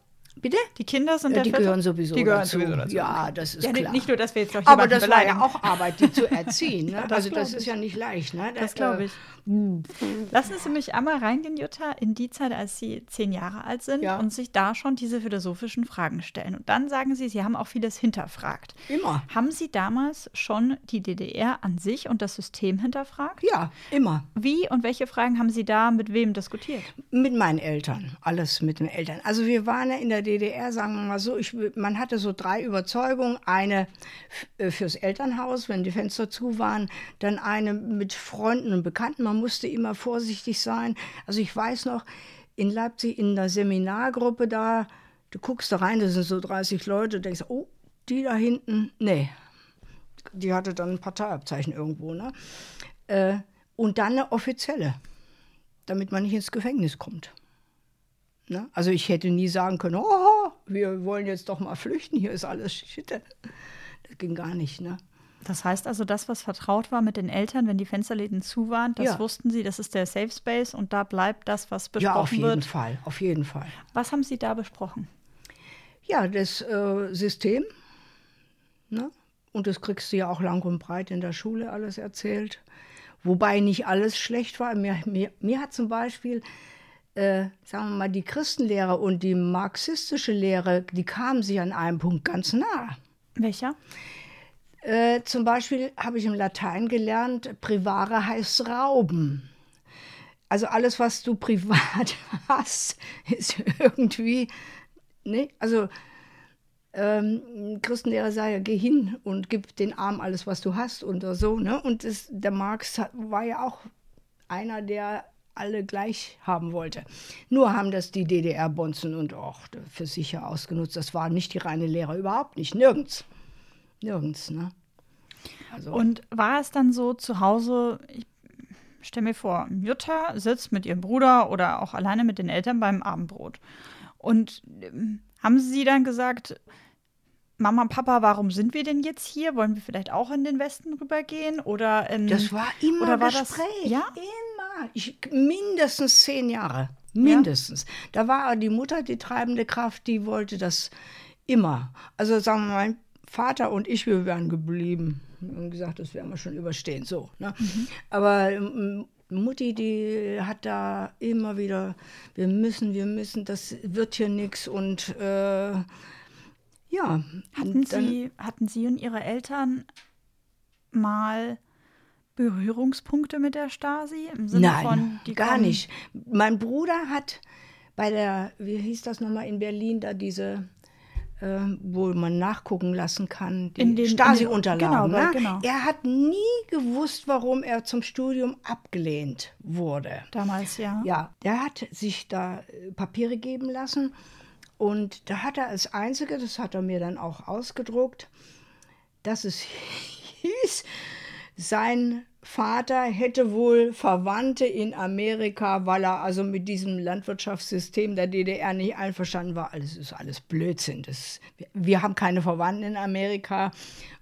Bitte? Die Kinder sind Ja, der die vierte? gehören sowieso die gehören dazu. Sowieso dazu. Ja, das ist ja, klar. Nicht nur, dass wir jetzt noch Aber das war beleidigen. ja auch Arbeit, die zu erziehen. Ne? das also das ich. ist ja nicht leicht. Ne? Das glaube ich. Lassen Sie mich einmal reingehen, Jutta, in die Zeit, als Sie zehn Jahre alt sind Ja. und sich da schon diese philosophischen Fragen stellen. Und dann sagen Sie, Sie haben auch vieles hinterfragt. Immer. Haben Sie damals schon die DDR an sich und das System hinterfragt? Ja, immer. Wie und welche Fragen haben Sie da mit wem diskutiert? Mit meinen Eltern, alles mit den Eltern. Also wir waren ja in der DDR, sagen wir mal so, ich, man hatte so drei Überzeugungen. Eine äh, fürs Elternhaus, wenn die Fenster zu waren, dann eine mit Freunden und Bekannten. Man musste immer vorsichtig sein. Also ich weiß noch, in Leipzig in der Seminargruppe da, du guckst da rein, da sind so 30 Leute, denkst, oh, die da hinten, nee. Die hatte dann ein Parteiabzeichen irgendwo, ne? Äh, und dann eine offizielle damit man nicht ins Gefängnis kommt. Ne? Also ich hätte nie sagen können, oh, wir wollen jetzt doch mal flüchten, hier ist alles Schitte. Das ging gar nicht. Ne? Das heißt also, das, was vertraut war mit den Eltern, wenn die Fensterläden zu waren, das Ja. wussten Sie, das ist der Safe Space und da bleibt das, was besprochen Ja, auf jeden wird. Fall, auf jeden Fall. Was haben Sie da besprochen? Ja, das äh, System, ne? und das kriegst du ja auch lang und breit in der Schule alles erzählt. Wobei nicht alles schlecht war. Mir, mir, mir hat zum Beispiel, äh, sagen wir mal, die Christenlehre und die marxistische Lehre, die kamen sich an einem Punkt ganz nah. Welcher? Äh, zum Beispiel habe ich im Latein gelernt, privare heißt rauben. Also alles, was du privat hast, ist irgendwie, ne? Also ähm, Christenlehrer sagt ja, geh hin und gib den Armen alles, was du hast und so, ne? Und das, der Marx war ja auch einer, der alle gleich haben wollte. Nur haben das die DDR-Bonzen und auch für sich ja ausgenutzt. Das war nicht die reine Lehre, überhaupt nicht, nirgends. Nirgends, ne? Also, Und war es dann so zu Hause, ich stelle mir vor, Jutta sitzt mit ihrem Bruder oder auch alleine mit den Eltern beim Abendbrot. Und ähm, haben sie dann gesagt, Mama, Papa, warum sind wir denn jetzt hier? Wollen wir vielleicht auch in den Westen rübergehen? Oder ähm, das war immer oder war das- Gespräch. ja? Immer. Ich, mindestens zehn Jahre. Mindestens. Da war die Mutter die treibende Kraft, die wollte das immer. Also sagen wir mal, mein Vater und ich, wir wären geblieben. Wir haben gesagt, das werden wir schon überstehen. So. Ne? Aber ähm, Mutti, die hat da immer wieder, wir müssen, wir müssen, das wird hier nichts und äh, ja. hatten, und dann- sie, hatten Sie und Ihre Eltern mal Berührungspunkte mit der Stasi? Im Sinne Nein, von, die gar nicht. Mein Bruder hat bei der, wie hieß das nochmal in Berlin, da diese, wo man nachgucken lassen kann, die Stasi-Unterlagen. genau, ne? genau. Er hat nie gewusst, warum er zum Studium abgelehnt wurde. Damals, ja. Ja, der hat sich da äh, Papiere geben lassen und da hat er als Einzige, das hat er mir dann auch ausgedruckt, dass es hieß, sein Vater hätte wohl Verwandte in Amerika, weil er also mit diesem Landwirtschaftssystem der DDR nicht einverstanden war. Alles ist alles Blödsinn. Das, wir haben keine Verwandten in Amerika.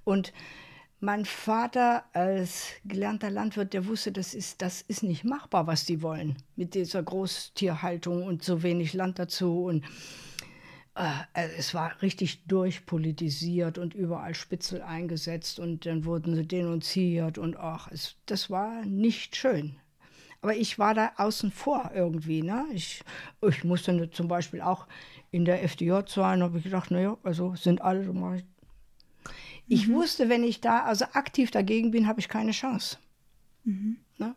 Und mein Vater als gelernter Landwirt, der wusste, das ist, das ist nicht machbar, was die wollen. Mit dieser Großtierhaltung und so wenig Land dazu. Und es war richtig durchpolitisiert und überall Spitzel eingesetzt und dann wurden sie denunziert und ach, es, das war nicht schön. Aber ich war da außen vor irgendwie. Ne? Ich, ich musste zum Beispiel auch in der FDJ sein, habe ich gedacht, naja, also sind alle, ich. Ich mhm. wusste, wenn ich da also aktiv dagegen bin, habe ich keine Chance. Mhm. Ne?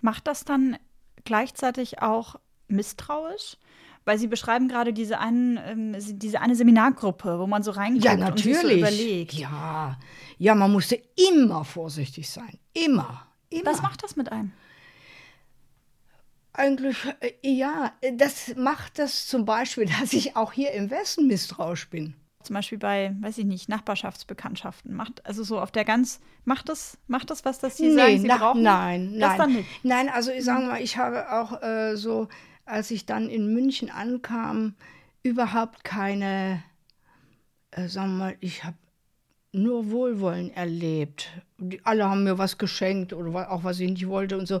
Macht das dann gleichzeitig auch misstrauisch? Weil Sie beschreiben gerade diese, einen, ähm, diese eine Seminargruppe, wo man so reinguckt ja, natürlich. und sich so überlegt. Ja, ja, man musste immer vorsichtig sein. Immer. immer. Was macht das mit einem? Eigentlich, äh, ja, das macht das zum Beispiel, dass ich auch hier im Westen misstrauisch bin. Zum Beispiel bei, weiß ich nicht, Nachbarschaftsbekanntschaften. Macht, also so auf der ganz, macht das, macht das was, dass Sie nee, sagen, Sie na, brauchen? Nein, das nein. Nein, also ich sage mal, ich habe auch äh, so als ich dann in München ankam, überhaupt keine, äh, sagen wir mal, ich habe nur Wohlwollen erlebt. Die, alle haben mir was geschenkt oder auch was ich nicht wollte und so.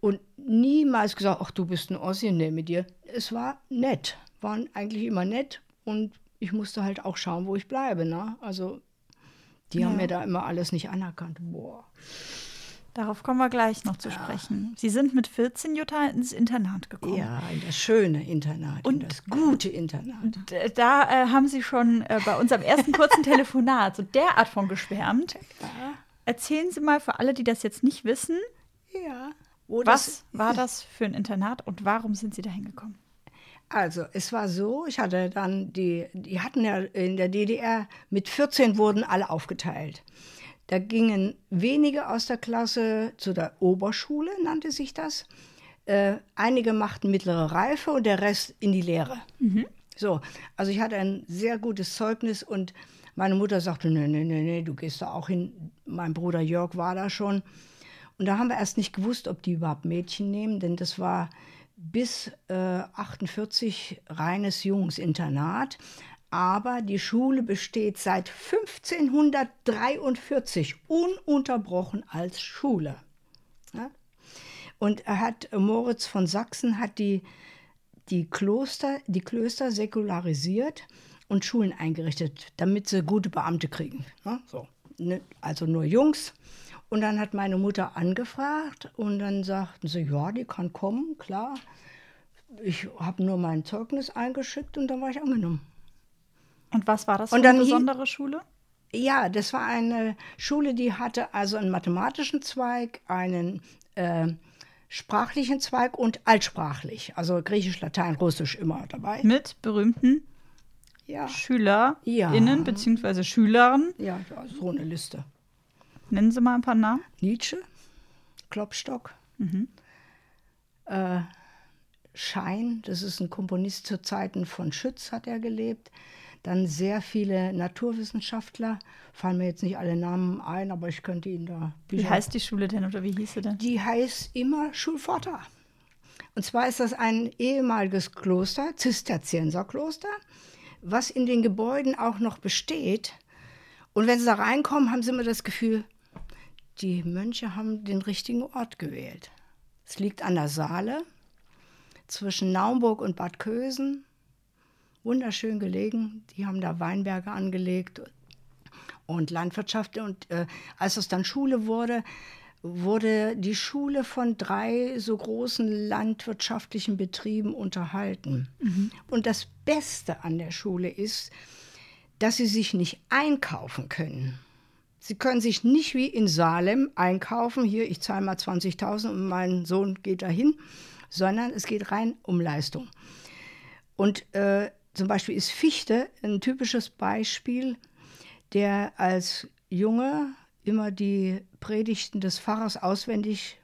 Und niemals gesagt, ach, du bist ein Ossi, ne, mit dir. Es war nett, waren eigentlich immer nett und ich musste halt auch schauen, wo ich bleibe. Ne? Also die ja. haben mir da immer alles nicht anerkannt. Boah. Darauf kommen wir gleich noch zu ja. sprechen. Sie sind mit 14 Jutta ins Internat gekommen. Ja, in das schöne Internat, und in das gute Internat. Da äh, haben Sie schon äh, bei unserem ersten kurzen Telefonat so derart von geschwärmt. Ja. Erzählen Sie mal für alle, die das jetzt nicht wissen, ja. was war das für ein Internat und warum sind Sie da hingekommen? Also, es war so, ich hatte dann die, die hatten ja in der DDR, mit 14 wurden alle aufgeteilt. Da gingen wenige aus der Klasse zu der Oberschule, nannte sich das. Äh, einige machten mittlere Reife und der Rest in die Lehre. Mhm. So, also ich hatte ein sehr gutes Zeugnis und meine Mutter sagte, nee, nee, nee, nee, du gehst da auch hin. Mein Bruder Jörg war da schon. Und da haben wir erst nicht gewusst, ob die überhaupt Mädchen nehmen, denn das war bis äh, 48 reines Jungsinternat aber die Schule besteht seit 1543 ununterbrochen als Schule. Ja? Und er hat, Moritz von Sachsen hat die, die, Kloster, die Klöster säkularisiert und Schulen eingerichtet, damit sie gute Beamte kriegen. Ja? So. Ne, also nur Jungs. Und dann hat meine Mutter angefragt und dann sagten sie, ja, die kann kommen, klar. Ich habe nur mein Zeugnis eingeschickt und dann war ich angenommen. Und was war das für eine besondere Schule? Ja, das war eine Schule, die hatte also einen mathematischen Zweig, einen äh, sprachlichen Zweig und altsprachlich, also Griechisch, Latein, Russisch immer dabei. Mit berühmten ja. SchülerInnen ja. bzw. Schülern. Ja, so eine Liste. Nennen Sie mal ein paar Namen. Nietzsche, Klopstock, mhm. äh, Schein, das ist ein Komponist zu Zeiten von Schütz, hat er gelebt. Dann sehr viele Naturwissenschaftler, fallen mir jetzt nicht alle Namen ein, aber ich könnte Ihnen da. Wie heißt die Schule denn oder wie hieß sie denn? Die heißt immer Schulforta. Und zwar ist das ein ehemaliges Kloster, Zisterzienserkloster, was in den Gebäuden auch noch besteht. Und wenn Sie da reinkommen, haben Sie immer das Gefühl, die Mönche haben den richtigen Ort gewählt. Es liegt an der Saale zwischen Naumburg und Bad Kösen wunderschön gelegen. Die haben da Weinberge angelegt und Landwirtschaft. Und äh, als es dann Schule wurde, wurde die Schule von drei so großen landwirtschaftlichen Betrieben unterhalten. Mhm. Und das Beste an der Schule ist, dass sie sich nicht einkaufen können. Sie können sich nicht wie in Salem einkaufen, hier, ich zahle mal 20.000 und mein Sohn geht dahin, sondern es geht rein um Leistung. Und äh, zum Beispiel ist Fichte ein typisches Beispiel, der als Junge immer die Predigten des Pfarrers auswendig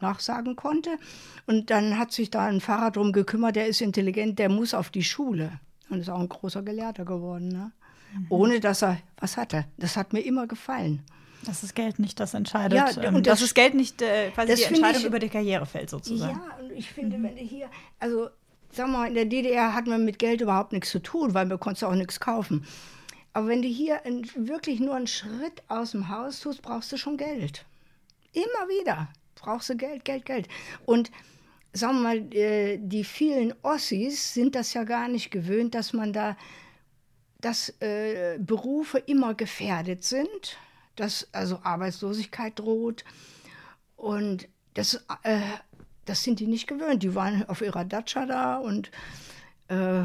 nachsagen konnte. Und dann hat sich da ein Pfarrer darum gekümmert, der ist intelligent, der muss auf die Schule. Und ist auch ein großer Gelehrter geworden. Ne? Mhm. Ohne dass er was hatte. Das hat mir immer gefallen. Dass das Geld nicht das entscheidet. Ja, ähm, und das, dass das Geld nicht äh, quasi die Entscheidung ich, über die Karriere fällt, sozusagen. Ja, und ich finde, mhm. wenn du hier, also sag mal, in der DDR hat man mit Geld überhaupt nichts zu tun, weil man konnte auch nichts kaufen. Aber wenn du hier in, wirklich nur einen Schritt aus dem Haus tust, brauchst du schon Geld. Immer wieder brauchst du Geld, Geld, Geld. Und sagen wir mal, äh, die vielen Ossis sind das ja gar nicht gewöhnt, dass man da, dass äh, Berufe immer gefährdet sind, dass also Arbeitslosigkeit droht. Und das, äh, das sind die nicht gewöhnt. Die waren auf ihrer Datscha da und äh,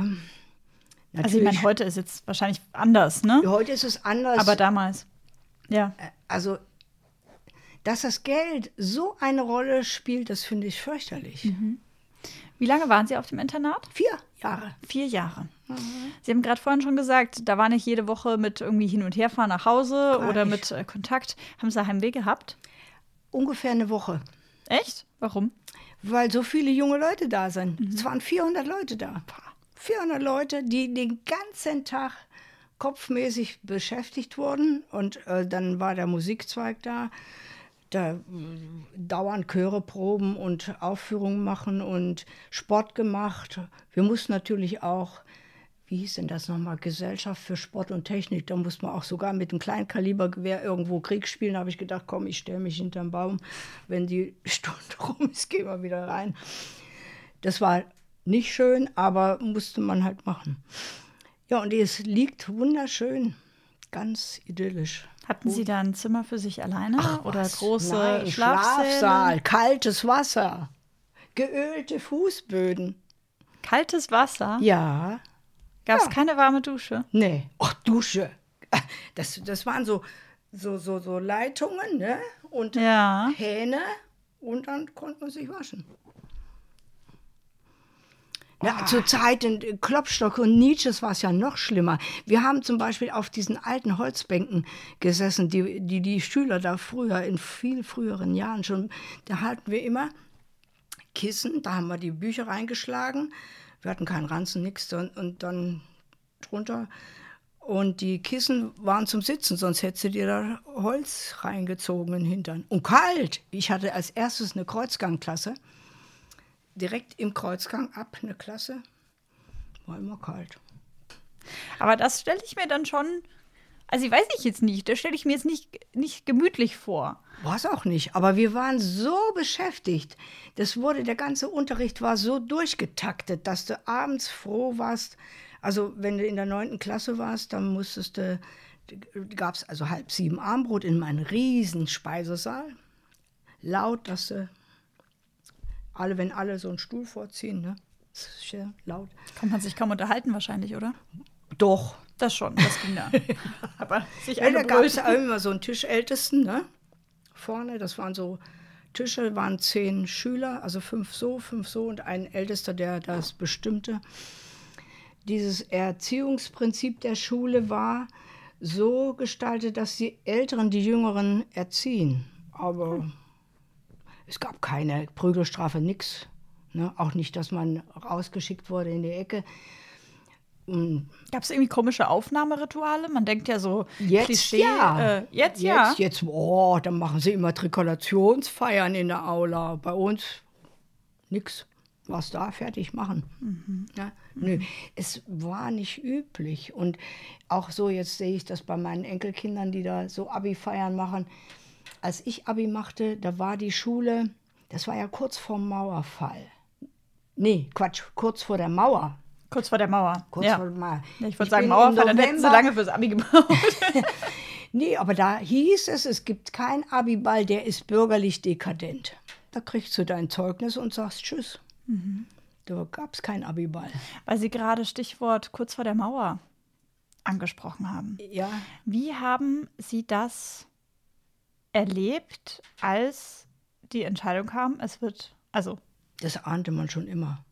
also ich meine, heute ist jetzt wahrscheinlich anders, ne? Heute ist es anders. Aber damals, ja. Also, dass das Geld so eine Rolle spielt, das finde ich fürchterlich. Mhm. Wie lange waren Sie auf dem Internat? Vier Jahre. Vier Jahre. Mhm. Sie haben gerade vorhin schon gesagt, da war nicht jede Woche mit irgendwie hin und her fahren nach Hause Gar oder mit äh, Kontakt. Haben Sie Heimweh gehabt? Ungefähr eine Woche. Echt? Warum? Weil so viele junge Leute da sind. Mhm. Es waren 400 Leute da. 400 Leute, die den ganzen Tag kopfmäßig beschäftigt wurden. Und äh, dann war der Musikzweig da. Da äh, dauernd Chöre proben und Aufführungen machen und Sport gemacht. Wir mussten natürlich auch wie hieß denn das nochmal, Gesellschaft für Sport und Technik. Da muss man auch sogar mit einem Kleinkalibergewehr irgendwo Krieg spielen. Da habe ich gedacht, komm, ich stelle mich hinterm Baum. Wenn die Stunde rum ist, gehen wir wieder rein. Das war nicht schön, aber musste man halt machen. Ja, und es liegt wunderschön, ganz idyllisch. Hatten Sie da ein Zimmer für sich alleine Ach, oder was? große Nein, Schlafsaal, kaltes Wasser, geölte Fußböden. Kaltes Wasser? Ja. Gab es Ja. keine warme Dusche? Nee, ach, Dusche. Das, das waren so, so, so, so Leitungen ne? und Ja. Hähne und dann konnte man sich waschen. Ja, zur Zeit in Klopstock und Nietzsches war es ja noch schlimmer. Wir haben zum Beispiel auf diesen alten Holzbänken gesessen, die, die die Schüler da früher, in viel früheren Jahren schon, da hatten wir immer Kissen, da haben wir die Bücher reingeschlagen. Wir hatten keinen Ranzen, nichts und, und dann drunter. Und die Kissen waren zum Sitzen, sonst hättest du dir da Holz reingezogen in den Hintern. Und kalt! Ich hatte als erstes eine Kreuzgangklasse. Direkt im Kreuzgang ab eine Klasse. War immer kalt. Aber das stelle ich mir dann schon, also ich weiß ich jetzt nicht, das stelle ich mir jetzt nicht, nicht gemütlich vor. War es auch nicht. Aber wir waren so beschäftigt. Das wurde, der ganze Unterricht war so durchgetaktet, dass du abends froh warst. Also, wenn du in der neunten Klasse warst, dann musstest du, gab es also halb sieben Armbrot in meinem riesen Speisesaal. Laut, dass du, alle, wenn alle so einen Stuhl vorziehen, ne? Das ist ja laut. Kann man sich kaum unterhalten wahrscheinlich, oder? Doch. Das schon, das ging da. Aber sich Ja, da gab es immer so einen Tischältesten, ne? Vorne, das waren so Tische, waren zehn Schüler, also fünf so, fünf so und ein Ältester, der das bestimmte. Dieses Erziehungsprinzip der Schule war so gestaltet, dass die Älteren die Jüngeren erziehen. Aber es gab keine Prügelstrafe, nix. Ne? Auch nicht, dass man rausgeschickt wurde in die Ecke. Gab es irgendwie komische Aufnahmerituale? Man denkt ja so, Jetzt Klischee. ja. Äh, jetzt, ja. Jetzt, jetzt, oh, dann machen sie Immatrikulationsfeiern in der Aula. Bei uns nix. Was da fertig machen. Mhm. Ja, nö, es war nicht üblich. Und auch so, jetzt sehe ich das bei meinen Enkelkindern, die da so Abi-Feiern machen. Als ich Abi machte, da war die Schule, das war ja kurz vorm Mauerfall. Nee, Quatsch, kurz vor der Mauer. Kurz vor der Mauer. Kurz ja. vor der Mauer. Ja, ich Ich sagen, Mauerfall, dann hätten sie lange fürs Abi gebaut. Nee, aber da hieß es, es gibt keinen Abiball, der ist bürgerlich dekadent. Da kriegst du dein Zeugnis und sagst Tschüss. Da gab es keinen Abiball. Weil Sie gerade Stichwort kurz vor der Mauer angesprochen haben. Ja, Wie haben Sie das erlebt, als die Entscheidung kam, es wird, also das ahnte man schon immer.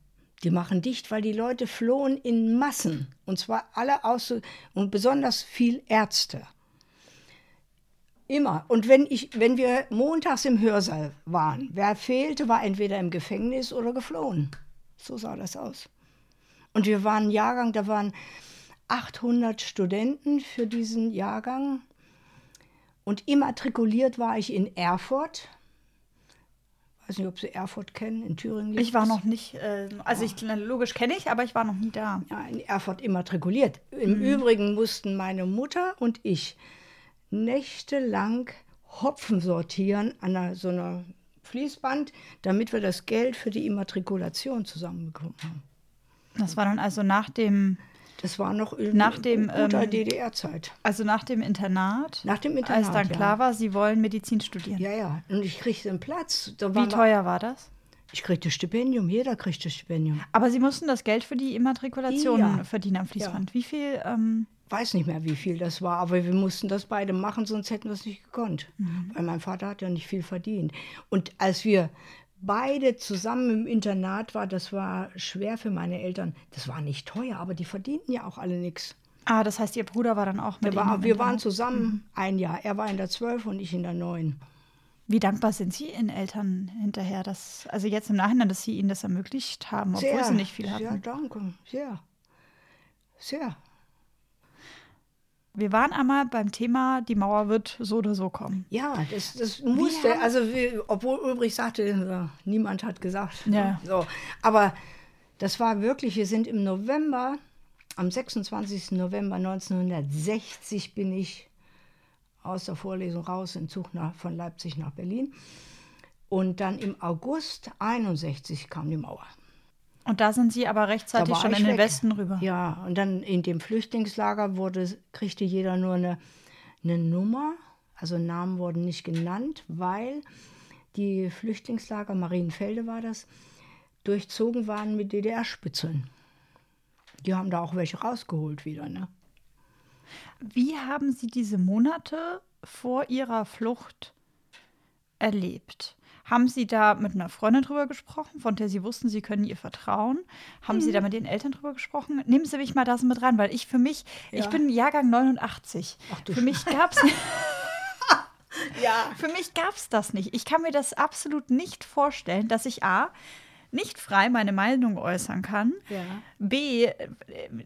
Die machen dicht, weil die Leute flohen in Massen. Und zwar alle aus und besonders viel Ärzte. Immer. Und wenn, ich, wenn wir montags im Hörsaal waren, wer fehlte, war entweder im Gefängnis oder geflohen. So sah das aus. Und wir waren ein Jahrgang, da waren 800 Studenten für diesen Jahrgang. Und immatrikuliert war ich in Erfurt. weiß nicht, ob Sie Erfurt kennen, in Thüringen. liegt ich war noch nicht, äh, also ich, logisch kenne ich, aber ich war noch nie da. ja, in Erfurt immatrikuliert. Im Übrigen mussten meine Mutter und ich nächtelang Hopfen sortieren an einer, so einer Fließband, damit wir das Geld für die Immatrikulation zusammenbekommen haben. Das war dann also nach dem, Das war noch in, Nach dem, guter ähm, DDR-Zeit. also nach dem Internat. Nach dem Internat, Als dann ja. klar war, Sie wollen Medizin studieren. Ja, ja. Und ich kriegte einen Platz. Wie teuer war das? Ich kriegte Stipendium, jeder kriegte Stipendium. Aber Sie mussten das Geld für die Immatrikulation Ja. verdienen am Fließband. Wie viel? Ähm, Weiß nicht mehr, wie viel das war, aber wir mussten das beide machen, sonst hätten wir es nicht gekonnt. Mhm. Weil mein Vater hat ja nicht viel verdient. Und als wir beide zusammen im Internat waren, das war schwer für meine Eltern. Das war nicht teuer, aber die verdienten ja auch alle nichts. ah, das heißt, Ihr Bruder war dann auch mit Ihnen war, wir waren zusammen ein Jahr. Er war in der 12 und ich in der 9. Wie dankbar sind Sie Ihren Eltern hinterher, dass, also jetzt im Nachhinein, dass Sie Ihnen das ermöglicht haben, obwohl Sie nicht viel hatten? Sehr, danke. Sehr. Sehr. Wir waren einmal beim Thema, die Mauer wird so oder so kommen. Ja, das, das musste, haben- also wie, obwohl Ulbrich sagte, äh, niemand hat gesagt. Ja. So, aber das war wirklich, wir sind im November, am 26. November 1960 bin ich aus der Vorlesung raus im Zug nach, von Leipzig nach Berlin. Und dann im August 61 kam die Mauer. Und da sind Sie aber rechtzeitig schon in den weg. Westen rüber. Ja, und dann in dem Flüchtlingslager wurde, kriegte jeder nur eine, eine Nummer. Also Namen wurden nicht genannt, weil die Flüchtlingslager, Marienfelde war das, durchzogen waren mit DDR-Spitzeln. Die haben da auch welche rausgeholt wieder. Ne? Wie haben Sie diese Monate vor Ihrer Flucht erlebt? Haben Sie da mit einer Freundin drüber gesprochen, von der Sie wussten, Sie können ihr vertrauen? Haben Mhm. Sie da mit den Eltern drüber gesprochen? Nehmen Sie mich mal da so mit rein, weil ich für mich, ich Ja. bin Jahrgang 89. Ach du für mich gab es Ja. Für mich gab es das nicht. Ich kann mir das absolut nicht vorstellen, dass ich A, nicht frei meine Meinung äußern kann, Ja. B,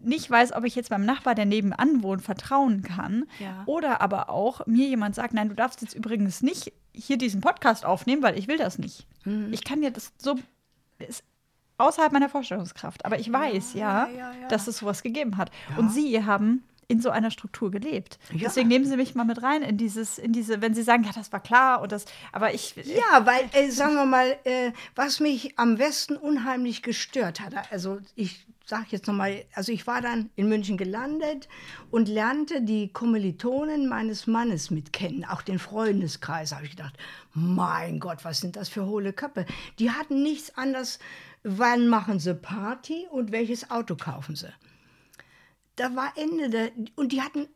nicht weiß, ob ich jetzt meinem Nachbar, der nebenan wohnt, vertrauen kann. Ja. Oder aber auch mir jemand sagt, nein, du darfst jetzt übrigens nicht hier diesen Podcast aufnehmen, weil ich will das nicht. Mhm. Ich kann ja das so, ist außerhalb meiner Vorstellungskraft. Aber ich weiß ja, ja, ja, ja. dass es sowas gegeben hat. Und Sie haben in so einer Struktur gelebt. Ja. Deswegen nehmen Sie mich mal mit rein in dieses, in diese, wenn Sie sagen, ja, das war klar und das, aber ich, Ja, weil, äh, sagen wir mal, äh, was mich am Westen unheimlich gestört hat, also ich sage jetzt nochmal, also ich war dann in München gelandet und lernte die Kommilitonen meines Mannes mit kennen, auch den Freundeskreis, habe ich gedacht, mein Gott, was sind das für hohle Köpfe. Die hatten nichts anderes, wann machen sie Party und welches Auto kaufen sie. Da war Ende der, und die hatten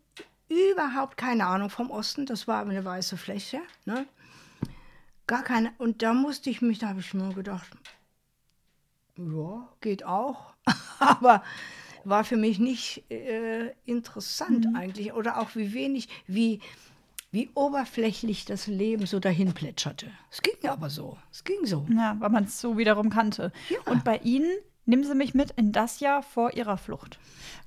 überhaupt keine Ahnung vom Osten, das war eine weiße Fläche, ne? Gar keine. Und da musste ich mich, da habe ich mir gedacht, ja, geht auch. Aber war für mich nicht äh, interessant eigentlich. Oder auch wie wenig, wie, wie oberflächlich das Leben so dahin plätscherte. Es ging ja aber so. Es ging so. ja, weil man es so wiederum kannte. Ja. Und bei Ihnen, nehmen Sie mich mit in das Jahr vor Ihrer Flucht.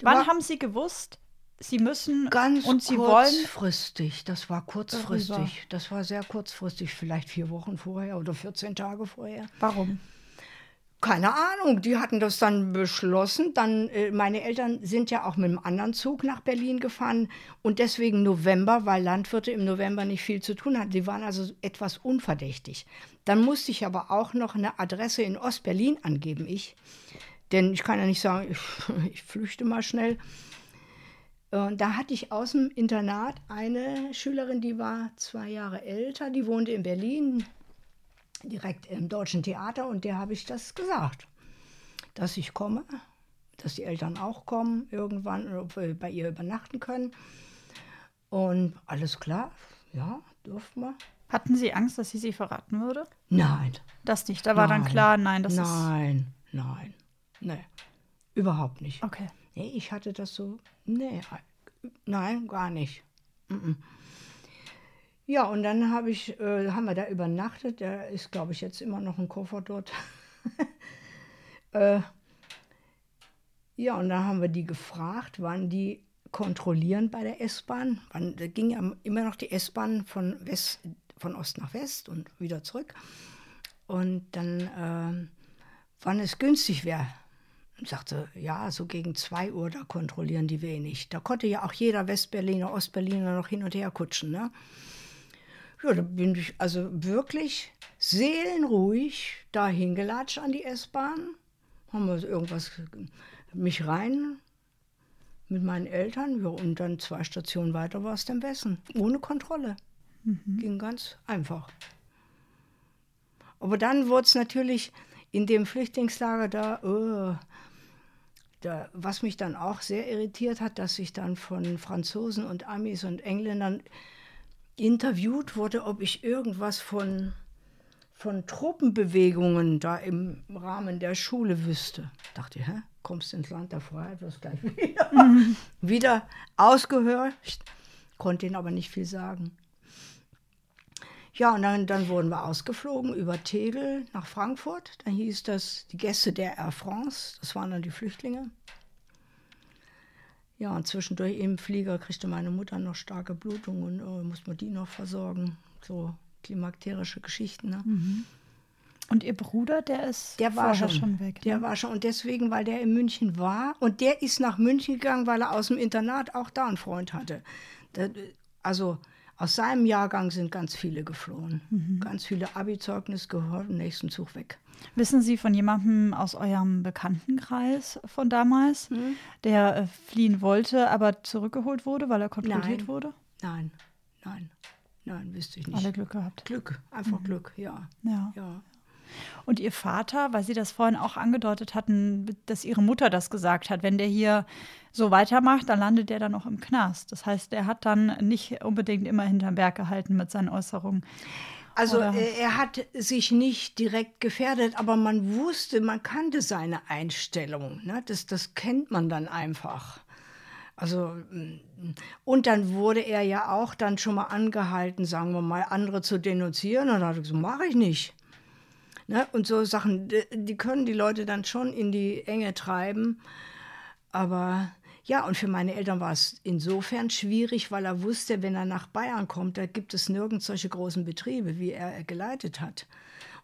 Wann war- haben Sie gewusst, Sie müssen Ganz und Sie wollen kurzfristig. Das war kurzfristig. Das war sehr kurzfristig. Vielleicht vier Wochen vorher oder 14 Tage vorher. Warum? Keine Ahnung, die hatten das dann beschlossen. Dann, äh, meine Eltern sind ja auch mit einem anderen Zug nach Berlin gefahren und deswegen November, weil Landwirte im November nicht viel zu tun hatten. Die waren also etwas unverdächtig. Dann musste ich aber auch noch eine Adresse in Ostberlin angeben, ich. Denn ich kann ja nicht sagen, ich, ich flüchte mal schnell. Und da hatte ich aus dem Internat eine Schülerin, die war zwei Jahre älter, die wohnte in Berlin, direkt im Deutschen Theater und der habe ich das gesagt, dass ich komme, dass die Eltern auch kommen irgendwann, ob wir bei ihr übernachten können. Und alles klar, ja, dürfen wir. Hatten Sie Angst, dass sie Sie verraten würde? Nein. Das nicht. Da war dann nein, klar, nein, das ist. Nein, nein, nee, überhaupt nicht. Okay. Nee, ich hatte das so, nee, nein, gar nicht. Mhm. Ja, und dann hab ich, äh, haben wir da übernachtet. Da ist, glaube ich, jetzt immer noch ein Koffer dort. äh, ja, und dann haben wir die gefragt, wann die kontrollieren bei der S-Bahn. Da ging ja immer noch die S-Bahn von, West, von Ost nach West und wieder zurück. Und dann, ähm, wann es günstig wäre. Und sagte, ja, so gegen 2 Uhr, da kontrollieren die wenig. Da konnte ja auch jeder Westberliner, Ostberliner noch hin und her kutschen. Ne? Ja, da bin ich also wirklich seelenruhig da hingelatscht an die S-Bahn. Haben wir irgendwas, mich rein mit meinen Eltern. Ja, und dann zwei Stationen weiter war es dann Wessen. Ohne Kontrolle. Mhm. Ging ganz einfach. Aber dann wurde es natürlich in dem Flüchtlingslager da, oh, da, was mich dann auch sehr irritiert hat, dass ich dann von Franzosen und Amis und Engländern interviewt wurde, ob ich irgendwas von, von Truppenbewegungen da im Rahmen der Schule wüsste. Dachte, hä? Kommst ins Land der Freiheit, wirst gleich wieder, mhm. wieder ausgehört. Konnte ihnen aber nicht viel sagen. Ja, und dann, dann wurden wir ausgeflogen über Tegel nach Frankfurt. Da hieß das die Gäste der Air France. Das waren dann die Flüchtlinge. Ja, und zwischendurch im Flieger kriegte meine Mutter noch starke Blutung und oh, musste man die noch versorgen. So klimakterische Geschichten. Ne? Mhm. Und Ihr Bruder, der ist der war schon, schon weg. Der ne? war schon. Und deswegen, weil der in München war. Und der ist nach München gegangen, weil er aus dem Internat auch da einen Freund hatte. also aus seinem Jahrgang sind ganz viele geflohen. Mhm. Ganz viele Abi-Zeugnis gehört, nächsten Zug weg. Wissen Sie von jemandem aus eurem Bekanntenkreis von damals, mhm. der äh, fliehen wollte, aber zurückgeholt wurde, weil er kontrolliert nein. wurde? Nein, nein, nein, wüsste ich nicht. Alle Glück gehabt. Glück, einfach mhm. Glück, ja. ja. ja. Und Ihr Vater, weil Sie das vorhin auch angedeutet hatten, dass Ihre Mutter das gesagt hat, wenn der hier so weitermacht, dann landet er dann auch im Knast. Das heißt, er hat dann nicht unbedingt immer hinterm Berg gehalten mit seinen Äußerungen. Also Oder? er hat sich nicht direkt gefährdet, aber man wusste, man kannte seine Einstellung. Ne? Das, das kennt man dann einfach. Also, mm, und dann wurde er ja auch dann schon mal angehalten, sagen wir mal, andere zu denunzieren. Und dann hat er gesagt, mache ich nicht. Ne? Und so Sachen, die können die Leute dann schon in die Enge treiben. Aber ja, und für meine Eltern war es insofern schwierig, weil er wusste, wenn er nach Bayern kommt, da gibt es nirgends solche großen Betriebe, wie er geleitet hat.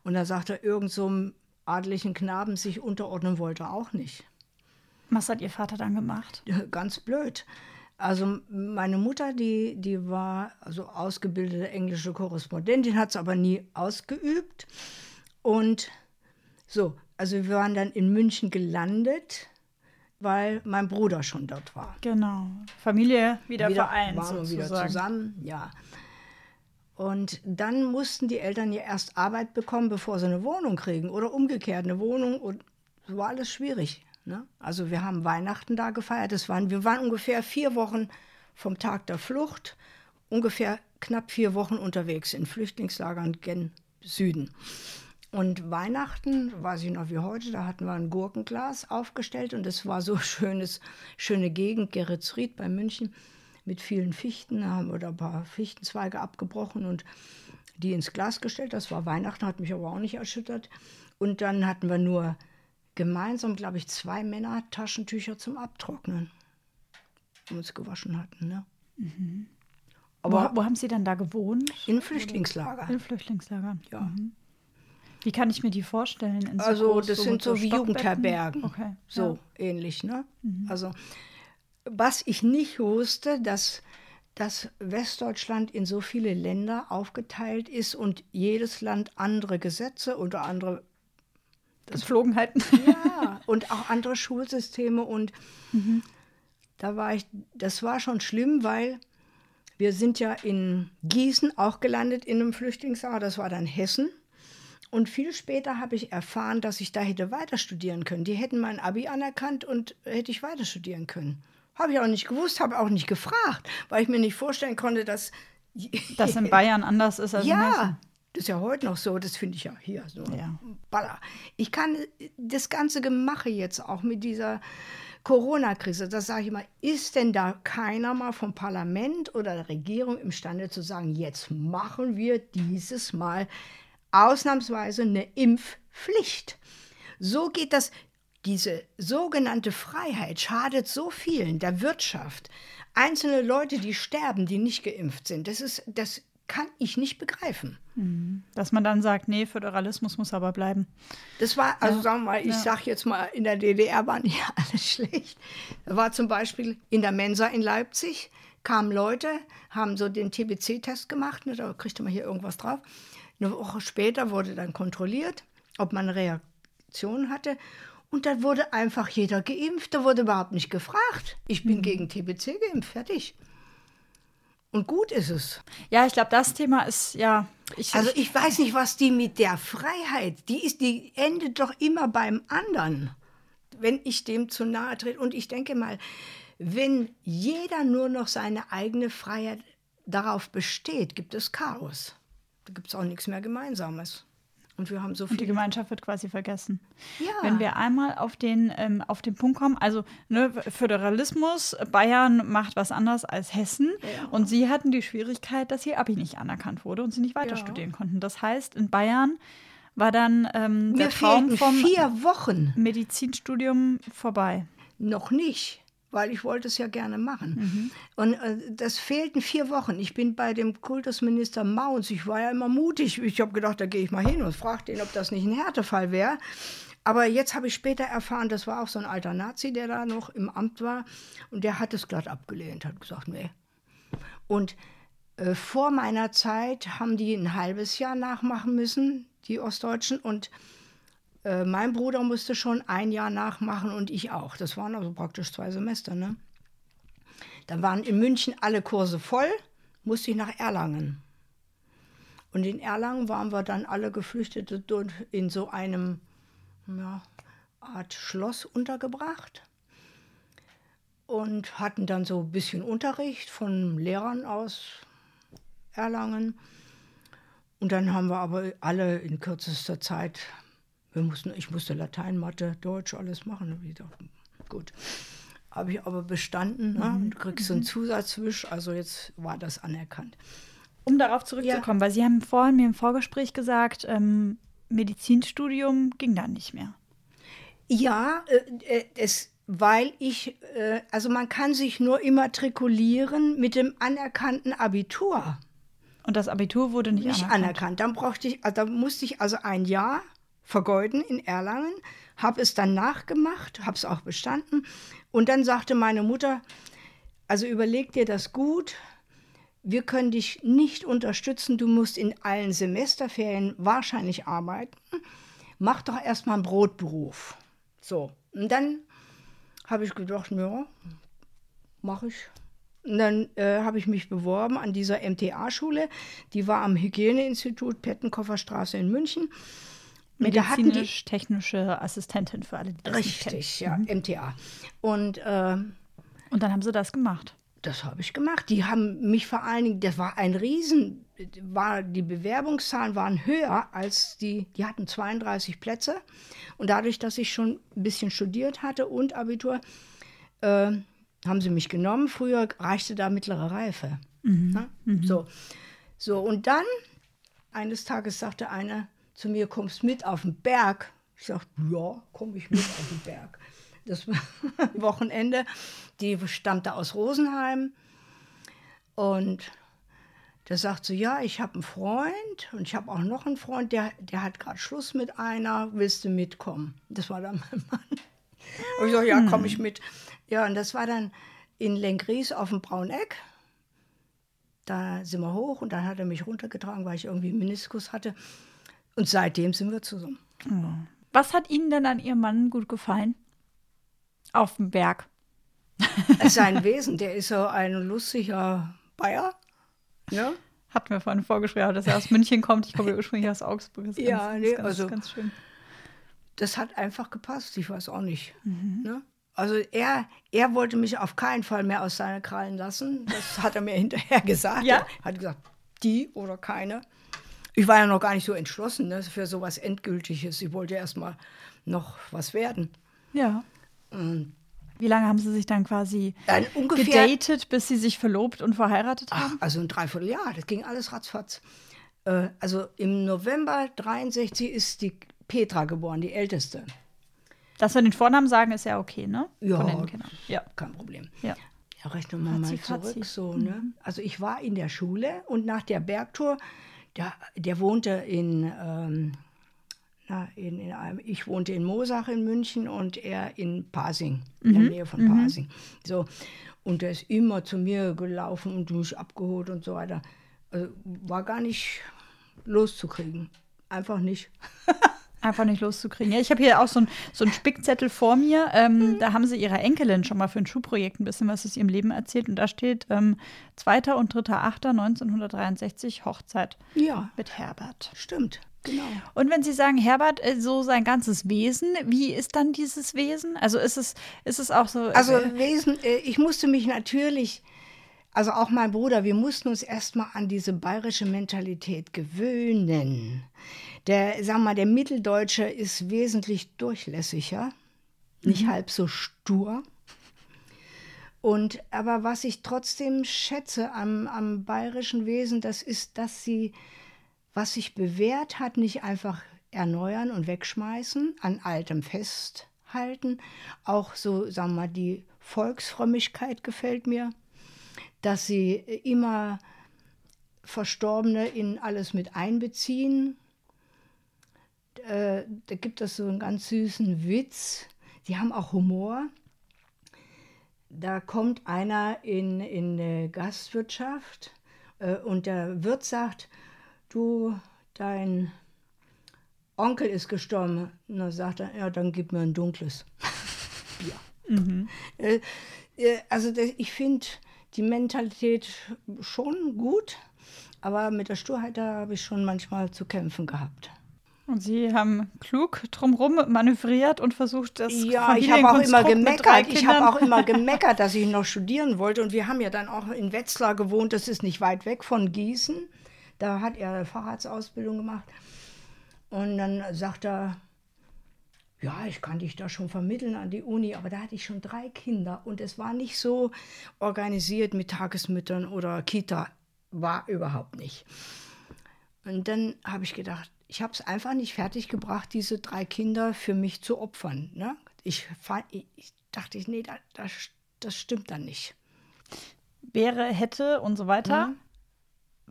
Und da sagte er, irgend so einem adlichen Knaben sich unterordnen wollte auch nicht. Was hat Ihr Vater dann gemacht? Ganz blöd. Also meine Mutter, die, die war also ausgebildete englische Korrespondentin, hat es aber nie ausgeübt. Und so, also wir waren dann in München gelandet, weil mein Bruder schon dort war. Genau. Familie wieder, wieder vereint. Waren wir wieder zusammen, ja. Und dann mussten die Eltern ja erst Arbeit bekommen, bevor sie eine Wohnung kriegen. Oder umgekehrt, eine Wohnung. Und so war alles schwierig. Ne? Also wir haben Weihnachten da gefeiert. Das waren, wir waren ungefähr vier Wochen vom Tag der Flucht, ungefähr knapp vier Wochen unterwegs in Flüchtlingslagern gen Süden. Und Weihnachten, weiß ich noch wie heute, da hatten wir ein Gurkenglas aufgestellt und es war so schönes, schöne Gegend, Geretsried bei München mit vielen Fichten. Da haben wir da ein paar Fichtenzweige abgebrochen und die ins Glas gestellt. Das war Weihnachten, hat mich aber auch nicht erschüttert. Und dann hatten wir nur gemeinsam, glaube ich, zwei Männer Taschentücher zum Abtrocknen, die uns gewaschen hatten. Ne? Mhm. Aber wo, wo, haben Sie dann da gewohnt? In Flüchtlingslager. In Flüchtlingslagern. Ja. Mhm. Wie kann ich mir die vorstellen? So also groß, das so sind so wie Jugendherbergen. Okay. So ja. ähnlich, ne? Mhm. Also was ich nicht wusste, dass, dass Westdeutschland in so viele Länder aufgeteilt ist und jedes Land andere Gesetze oder andere Geflogenheiten. Ja, und auch andere Schulsysteme. Und mhm. da war ich, das war schon schlimm, weil wir sind ja in Gießen auch gelandet in einem Flüchtlingslager, das war dann Hessen. Und viel später habe ich erfahren, dass ich da hätte weiter studieren können. Die hätten mein Abi anerkannt und hätte ich weiter studieren können. Habe ich auch nicht gewusst, habe auch nicht gefragt, weil ich mir nicht vorstellen konnte, dass. Das in Bayern anders ist als ja, in Hessen. Das ist ja heute noch so, das finde ich ja hier so. Ja. Baller. Ich kann das ganze Gemache jetzt auch mit dieser Corona-Krise, das sage ich mal, ist denn da keiner mal vom Parlament oder der Regierung imstande zu sagen, jetzt machen wir dieses Mal ausnahmsweise eine Impfpflicht. So geht das. Diese sogenannte Freiheit schadet so vielen, der Wirtschaft. Einzelne Leute, die sterben, die nicht geimpft sind. Das ist, das kann ich nicht begreifen. Mhm. Dass man dann sagt, nee, Föderalismus muss aber bleiben. Das war, also ja. sagen wir mal, ich ja. sage jetzt mal, in der DDR war nicht alles schlecht. War zum Beispiel in der Mensa in Leipzig kamen Leute, haben so den TBC-Test gemacht, ne, da kriegte man hier irgendwas drauf. Eine Woche später wurde dann kontrolliert, ob man eine Reaktion hatte. Und dann wurde einfach jeder geimpft. Da wurde überhaupt nicht gefragt. Ich bin mhm. gegen TBC geimpft, fertig. Und gut ist es. Ja, ich glaube, das Thema ist ja. Ich, also ich weiß nicht, was die mit der Freiheit, die ist, die endet doch immer beim anderen, wenn ich dem zu nahe trete. Und ich denke mal, wenn jeder nur noch seine eigene Freiheit darauf besteht, gibt es Chaos. Da gibt es auch nichts mehr Gemeinsames. Und wir haben so viel. Und die Gemeinschaft wird quasi vergessen. Ja. Wenn wir einmal auf den, ähm, auf den Punkt kommen, also ne, Föderalismus, Bayern macht was anderes als Hessen. Ja. Und sie hatten die Schwierigkeit, dass ihr Abi nicht anerkannt wurde und sie nicht weiter ja. studieren konnten. Das heißt, in Bayern war dann ähm, der Traum vom vier Wochen Medizinstudium vorbei. Noch nicht weil ich wollte es ja gerne machen. Mhm. Und äh, das fehlten vier Wochen. Ich bin bei dem Kultusminister Mauns, ich war ja immer mutig. Ich habe gedacht, da gehe ich mal hin und frage den, ob das nicht ein Härtefall wäre. Aber jetzt habe ich später erfahren, das war auch so ein alter Nazi, der da noch im Amt war. Und der hat es glatt abgelehnt, hat gesagt, nee. Und äh, vor meiner Zeit haben die ein halbes Jahr nachmachen müssen, die Ostdeutschen. Und äh, mein Bruder musste schon ein Jahr nachmachen und ich auch. Das waren also praktisch zwei Semester. Ne? Dann waren in München alle Kurse voll, musste ich nach Erlangen. Und in Erlangen waren wir dann alle Geflüchtete in so einem ja, Art Schloss untergebracht und hatten dann so ein bisschen Unterricht von Lehrern aus Erlangen. Und dann haben wir aber alle in kürzester Zeit wir mussten, ich musste Latein, Mathe, Deutsch, alles machen. Wieder. Gut. Habe ich aber bestanden. Ne? Mhm. Du kriegst so einen mhm. Zusatzwisch, also jetzt war das anerkannt. Um darauf zurückzukommen, ja. weil Sie haben vorhin mir im Vorgespräch gesagt, ähm, Medizinstudium ging dann nicht mehr. Ja, äh, äh, es, weil ich, äh, also man kann sich nur immatrikulieren mit dem anerkannten Abitur. Und das Abitur wurde nicht, nicht anerkannt. anerkannt. Dann brauchte ich, also, da musste ich also ein Jahr vergeuden in Erlangen, habe es dann nachgemacht, habe es auch bestanden. Und dann sagte meine Mutter, also überleg dir das gut, wir können dich nicht unterstützen, du musst in allen Semesterferien wahrscheinlich arbeiten. Mach doch erstmal einen Brotberuf. So, und dann habe ich gedacht, ja, mache ich. Und dann äh, habe ich mich beworben an dieser MTA-Schule. Die war am Hygieneinstitut Pettenkofferstraße in München. Medizinisch-technische Assistentin für alle, die das Richtig, ja, mhm. MTA. Und, äh, und dann haben sie das gemacht. Das habe ich gemacht. Die haben mich vor allen Dingen, das war ein Riesen, war, die Bewerbungszahlen waren höher als die, die hatten 32 Plätze. Und dadurch, dass ich schon ein bisschen studiert hatte und Abitur, äh, haben sie mich genommen. Früher reichte da mittlere Reife. Mhm. Mhm. So. so, und dann, eines Tages sagte einer, zu mir, kommst mit auf den Berg. Ich sagte, ja, komme ich mit auf den Berg. Das Wochenende, die stammte aus Rosenheim. Und der sagt so, ja, ich habe einen Freund und ich habe auch noch einen Freund, der, der hat gerade Schluss mit einer, willst du mitkommen? Das war dann mein Mann. Und ich sage, ja, komme ich mit. Ja, und das war dann in Lenkries auf dem Brauneck. Da sind wir hoch und dann hat er mich runtergetragen, weil ich irgendwie einen Meniskus hatte. Und seitdem sind wir zusammen. Was hat Ihnen denn an Ihrem Mann gut gefallen? Auf dem Berg. Sein Wesen, der ist so ein lustiger Bayer. Ja? Hatten wir vorhin vorgeschrieben, dass er aus München kommt. Ich komme ursprünglich aus Augsburg. Das ja, ganz, nee, ganz, also ganz schön. Das hat einfach gepasst. Ich weiß auch nicht. Mhm. Ne? Also er, er wollte mich auf keinen Fall mehr aus seinen Krallen lassen. Das hat er mir hinterher gesagt. Ja? Er hat gesagt, die oder keine. Ich war ja noch gar nicht so entschlossen ne, für sowas Endgültiges. Ich wollte erst mal noch was werden. Ja. Und Wie lange haben Sie sich dann quasi dann ungefähr, gedatet, bis Sie sich verlobt und verheiratet haben? Ach, also ein Dreivierteljahr. Das ging alles ratzfatz. Äh, also im November 63 ist die Petra geboren, die älteste. Dass wir den Vornamen sagen, ist ja okay, ne? Ja, ja. kein Problem. Ja. Ja, rechnen wir mal zurück. So, ne? Mhm. Also ich war in der Schule und nach der Bergtour der, der wohnte in, ähm, na, in, in einem, ich wohnte in Mosach in München und er in Pasing, in der Nähe von Pasing. So. Und er ist immer zu mir gelaufen und mich abgeholt und so weiter. Also war gar nicht loszukriegen. Einfach nicht. Einfach nicht loszukriegen. Ja, ich habe hier auch so einen so Spickzettel vor mir. Ähm, Da haben sie ihrer Enkelin schon mal für ein Schulprojekt ein bisschen was aus ihrem Leben erzählt. Und da steht ähm, 2. und 3.8.1963 Hochzeit Ja, mit Herbert. stimmt. Genau. Und wenn Sie sagen, Herbert, äh, so sein ganzes Wesen, wie ist dann dieses Wesen? Also ist es, ist es auch so. Also äh, Wesen, äh, ich musste mich natürlich, also auch mein Bruder, wir mussten uns erstmal an diese bayerische Mentalität gewöhnen. Der, sag mal, der Mitteldeutsche ist wesentlich durchlässiger, nicht halb so stur. Und aber was ich trotzdem schätze am, am bayerischen Wesen, das ist, dass sie, was sich bewährt hat, nicht einfach erneuern und wegschmeißen, an altem festhalten. Auch so, sagen wir mal, die Volksfrömmigkeit gefällt mir, dass sie immer Verstorbene in alles mit einbeziehen. Äh, da gibt es so einen ganz süßen Witz. Die haben auch Humor. Da kommt einer in, in eine Gastwirtschaft äh, und der Wirt sagt, du, dein Onkel ist gestorben. Und dann sagt er, ja, dann gib mir ein dunkles Bier. Äh, äh, also ich finde die Mentalität schon gut, aber mit der Sturheit, da habe ich schon manchmal zu kämpfen gehabt. Und Sie haben klug drumherum manövriert und versucht, das Ja, ich habe auch immer gemeckert. Ich habe auch immer gemeckert, dass ich noch studieren wollte. Und wir haben ja dann auch in Wetzlar gewohnt. Das ist nicht weit weg von Gießen. Da hat er eine Fahrradsausbildung gemacht. Und dann sagt er, ja, ich kann dich da schon vermitteln an die Uni, aber da hatte ich schon drei Kinder und es war nicht so organisiert mit Tagesmüttern oder Kita, war überhaupt nicht. Und dann habe ich gedacht, ich habe es einfach nicht fertiggebracht, diese drei Kinder für mich zu opfern. Ne? Ich, ich dachte, nee, da- das, das stimmt dann nicht. wäre, hätte und so weiter. Mhm.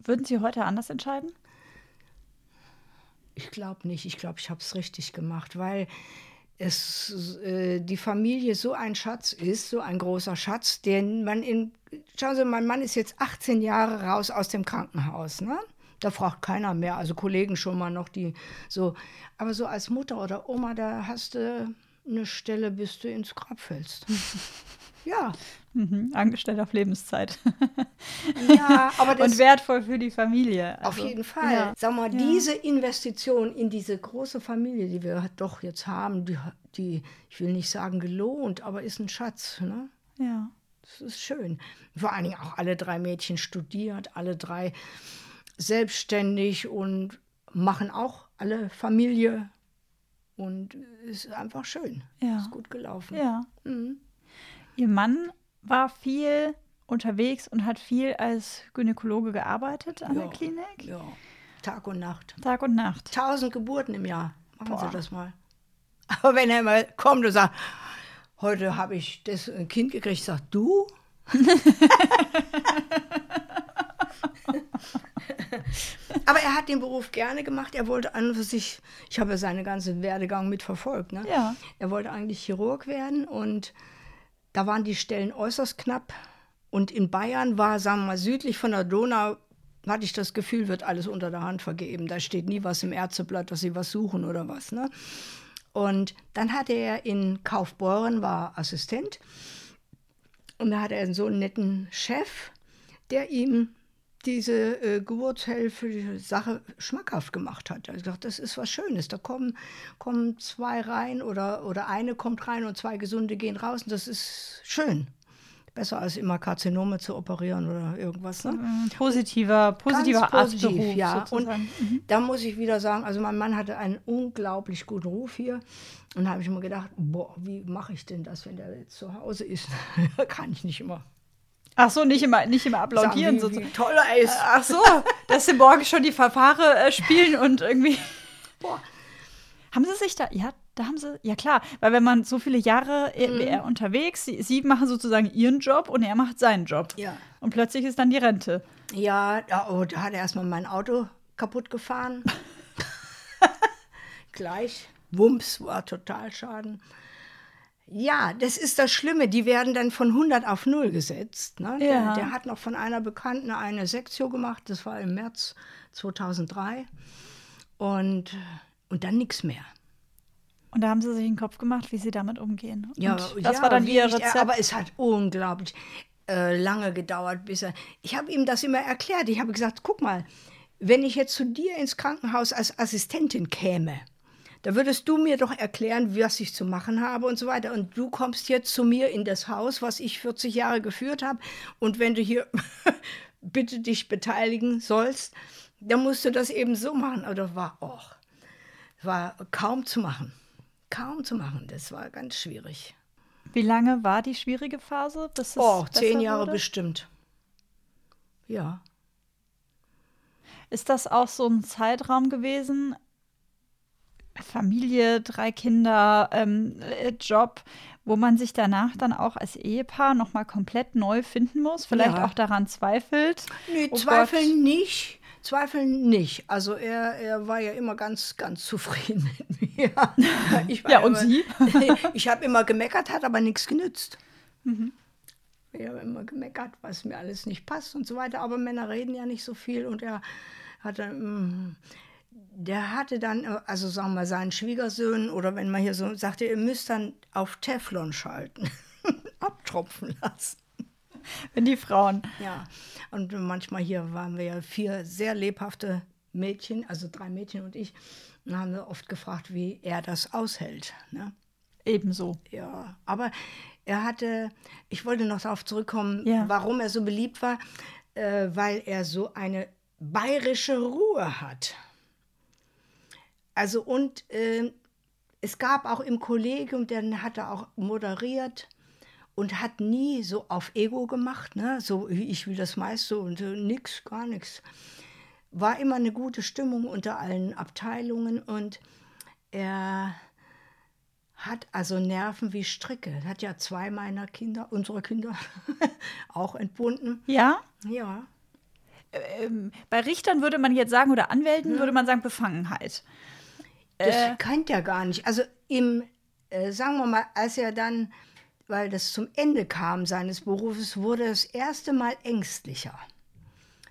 Würden Sie heute anders entscheiden? Ich glaube nicht. Ich glaube, ich habe es richtig gemacht, weil es äh, die Familie so ein Schatz ist, so ein großer Schatz, den man in. Schauen Sie, mein Mann ist jetzt 18 Jahre raus aus dem Krankenhaus, ne? Da fragt keiner mehr, also Kollegen schon mal noch, die so. Aber so als Mutter oder Oma, da hast du eine Stelle, bis du ins Grab fällst. ja, Mhm. Angestellt auf Lebenszeit. ja, aber das und wertvoll für die Familie. Auf Also, jeden Fall. Ja. Sag mal, diese Investition in diese große Familie, die wir doch jetzt haben, die, die ich will nicht sagen gelohnt, aber ist ein Schatz. Ne? ja. Das ist schön. Vor allen Dingen auch alle drei Mädchen studiert, alle drei selbstständig und machen auch alle Familie. Und es ist einfach schön. Ja. Ist gut gelaufen. Ja. Mhm. Ihr Mann war viel unterwegs und hat viel als Gynäkologe gearbeitet an Ja. der Klinik. Ja. Tag und Nacht. Tag und Nacht. Tausend Geburten im Jahr. Machen Boah. Sie das mal. Aber wenn er mal kommt und sagt, heute habe ich das ein Kind gekriegt, sagt du? Aber er hat den Beruf gerne gemacht. Er wollte an und für sich, ich habe ja seinen ganzen Werdegang mitverfolgt. Ne? Ja. Er wollte eigentlich Chirurg werden und da waren die Stellen äußerst knapp. Und in Bayern war, sagen wir mal, südlich von der Donau, hatte ich das Gefühl, wird alles unter der Hand vergeben. Da steht nie was im Ärzteblatt, dass sie was suchen oder was. Ne? Und dann hatte er in Kaufbeuren, war Assistent. Und da hatte er so einen netten Chef, der ihm diese äh, Geburtshilfe, die Sache schmackhaft gemacht hat. Er hat gesagt, das ist was Schönes. Da kommen, kommen zwei rein oder, oder eine kommt rein und zwei Gesunde gehen raus. Und das ist schön. Besser als immer Karzinome zu operieren oder irgendwas. Ne? Positiver, positiver Ganz positiv, Arztberuf ja. Und sozusagen. Mhm. da muss ich wieder sagen, also mein Mann hatte einen unglaublich guten Ruf hier. Und da habe ich mir gedacht, boah, wie mache ich denn das, wenn der jetzt zu Hause ist? Kann ich nicht immer. Ach so, nicht immer, nicht immer Sagen, applaudieren. wie, sozusagen. wie toll er ist. Ach so, dass sie morgen schon die Verfahren äh, spielen und irgendwie. Boah. Haben sie sich da, ja, da haben sie, ja klar, weil wenn man so viele Jahre äh, Mhm. wie er unterwegs, sie, sie machen sozusagen ihren Job und er macht seinen Job. Ja. Und plötzlich ist dann die Rente. Ja, da, oh, da hat er erstmal mein Auto kaputt gefahren. gleich. Wumps war Totalschaden. Ja, das ist das Schlimme. Die werden dann von 100 auf 0 gesetzt. Ne? Der, Ja. der hat noch von einer Bekannten eine Sektio gemacht. Das war im März 2003. Und, und dann nichts mehr. Und da haben sie sich den Kopf gemacht, wie sie damit umgehen. Und Ja, das ja, war dann ihr ich- Rezept. Aber es hat unglaublich äh, lange gedauert, bis er. Ich habe ihm das immer erklärt. Ich habe gesagt: guck mal, wenn ich jetzt zu dir ins Krankenhaus als Assistentin käme, da würdest du mir doch erklären, was ich zu machen habe und so weiter. Und du kommst jetzt zu mir in das Haus, was ich 40 Jahre geführt habe. Und wenn du hier bitte dich beteiligen sollst, dann musst du das eben so machen. Oder war, och, war kaum zu machen. Kaum zu machen. Das war ganz schwierig. Wie lange war die schwierige Phase? Bis Oh, zehn Jahre wurde? bestimmt. Ja. Ist das auch so ein Zeitraum gewesen? Familie, drei Kinder, ähm, äh, Job, wo man sich danach dann auch als Ehepaar nochmal komplett neu finden muss, vielleicht Ja. auch daran zweifelt. Nee, Oh zweifeln Gott. nicht. Zweifeln nicht. Also er, er war ja immer ganz, ganz zufrieden mit mir. Ja, und immer, Sie? ich habe immer gemeckert, hat aber nichts genützt. Mhm. Ich habe immer gemeckert, was mir alles nicht passt und so weiter. Aber Männer reden ja nicht so viel und er hatte, mm, der hatte dann, äh, also sagen wir mal, seinen Schwiegersöhnen oder wenn man hier so sagte, ihr müsst dann auf Teflon schalten, abtropfen lassen. Wenn die Frauen. Ja, und manchmal hier waren wir ja vier sehr lebhafte Mädchen, also drei Mädchen und ich, und haben wir oft gefragt, wie er das aushält. Ne? Ebenso. Ja, aber er hatte, ich wollte noch darauf zurückkommen, Ja. warum er so beliebt war, äh, weil er so eine bayerische Ruhe hat. Also und äh, es gab auch im Kollegium, der hat er auch moderiert und hat nie so auf Ego gemacht, ne? so wie ich will das meiste und äh, nix, gar nichts. War immer eine gute Stimmung unter allen Abteilungen und er hat also Nerven wie Stricke. Er hat ja zwei meiner Kinder, unsere Kinder, auch entbunden. Ja? Ja. Ähm, bei Richtern würde man jetzt sagen, oder Anwälten würde man sagen, Befangenheit. Das Äh. kennt er gar nicht. Also im, äh, sagen wir mal, als er dann, weil das zum Ende kam seines Berufes, wurde das erste Mal ängstlicher,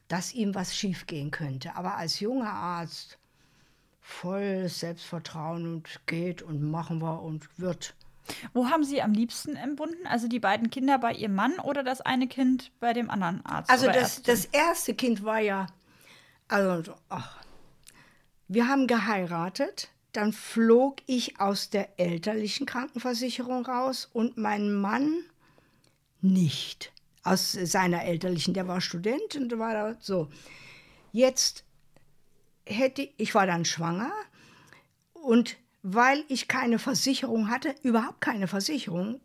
dass ihm was schiefgehen könnte. Aber als junger Arzt volles Selbstvertrauen und geht und machen wir und wird. Wo haben Sie am liebsten entbunden? Also die beiden Kinder bei Ihrem Mann oder das eine Kind bei dem anderen Arzt? Also das, das erste Kind war ja, also, ach, wir haben geheiratet, dann flog ich aus der elterlichen Krankenversicherung raus und mein Mann nicht. Aus seiner elterlichen, der war Student und war da so. Jetzt hätte ich war dann schwanger und weil ich keine Versicherung hatte, überhaupt keine Versicherung,